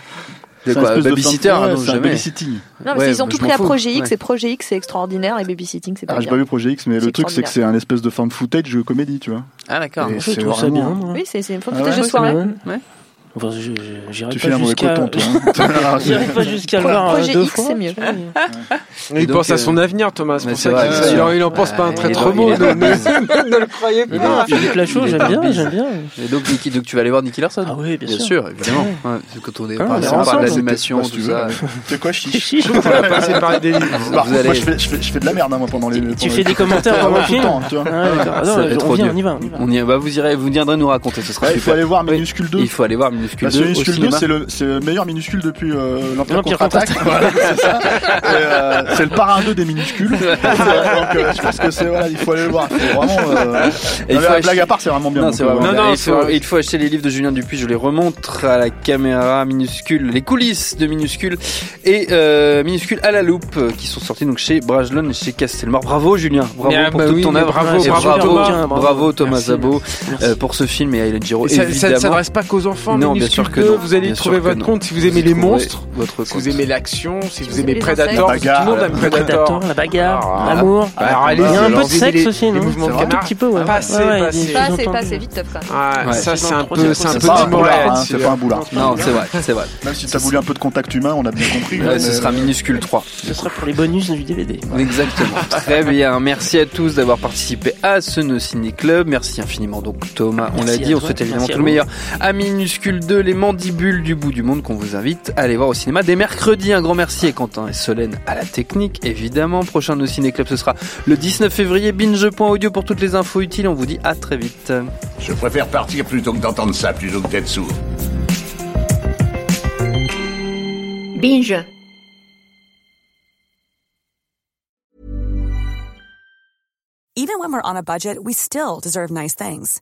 C'est quoi espèce de Babysitter fin- Ah ouais, non, c'est un jamais. babysitting. Non, parce Ouais, qu'ils ont bah, tout pris à. Projet X, Ouais. et Projet X c'est extraordinaire, et Babysitting c'est pas Ah, j'ai pas vu Projet X, mais C'est le truc c'est que c'est un espèce de fan footage comédie, tu vois. Ah d'accord. C'est ça vraiment- bien. Oui, c'est c'est une Ah footage ouais, de soirée. Ouais. Enfin, je- je- Tu fais un mauvais coton, toi. hein. J'irai pas jusqu'à le voir euh, deux X, fois. c'est mieux. mais- Il donc, pense à son euh, avenir, Thomas. Pour ça vrai, il en, il en pense pas un Ouais, très trop est Ne, le croyez pas. dans- Philippe Lachaud, j'aime bien, j'aime bien. Et donc, Nicky, donc tu vas aller voir Nicky Larson Ah oui, bien Bien sûr. sûr, évidemment. Ouais, c'est quand on est Ah, par- on si est on parle ensemble. d'animation, Si tout ça. ouais. C'est quoi, chiche. On va passer par des livres. Bah, Moi, je fais, de la merde, hein, moi, pendant les. Tu fais des commentaires pendant le tout le film temps, tu vois. Ah, non, on y va, on y va. Va, vous irez, vous viendrez nous raconter, ce sera Ouais, il faut aller voir. Minuscule 2. Il faut aller voir Minuscule Parce 2 que au Minuscule 2, cinéma. c'est le, c'est le meilleur minuscule depuis euh, l'Empire L'Empire contre-attaque. Voilà, c'est euh, c'est le parrain 2 des minuscules. Donc, euh, je pense que c'est, voilà, il faut aller le voir. Vraiment, euh... Il faut la blague à part, c'est vraiment bien. Non, donc, c'est vraiment Non, bien. non, il, faut, vrai. il faut acheter les livres de Julien Dupuis. Je les remontre à la caméra minuscule, les coulisses de minuscule et euh, minuscule à la loupe qui sont sortis donc chez Brajlon et chez Castelmore. Bravo Julien, bravo Ah, pour bah toute oui, ton œuvre. bravo, bravo, Thomas. bravo, Bravo. Thomas Merci, Zabo merci. euh, pour ce film et à Et ça- ne s'adresse pas qu'aux enfants. Non, bien sûr que non. vous allez Bien trouver votre non. compte. Si vous aimez les monstres, votre si vous aimez l'action, si vous vous aimez Predator, tout le monde aime La Predator. Predator, la bagarre, Ah, l'amour. Ah, allez-y, Il y a un peu de sexe aussi, non Un tout caméra. petit peu, ouais. Pas assez, assez. vite, top quand même. Ça c'est un peu, c'est pas un boulard, hein, c'est celui-là. pas un boulard. Non, c'est vrai, c'est vrai. Même si t'as voulu un peu de contact humain, on a bien compris. Hein, ce sera minuscule 3. Ce sera pour les bonus du DVD. Exactement. Très bien. Merci à tous d'avoir participé à ce No Ciné Club. Merci infiniment donc Thomas. On l'a dit, on souhaite évidemment tout le meilleur à Minuscule 2, les mandibules du bout du monde qu'on vous invite à aller voir au cinéma dès mercredi. Un grand merci à Quentin et Solène à la technique, évidemment. Prochain No Ciné Club, ce sera le 19 février. Binge.audio pour toutes les infos utiles. On vous dit à très vite. Je préfère partir plutôt que d'entendre ça, plutôt que d'être sourd. Binge. Even when we're on a budget, we still deserve nice things.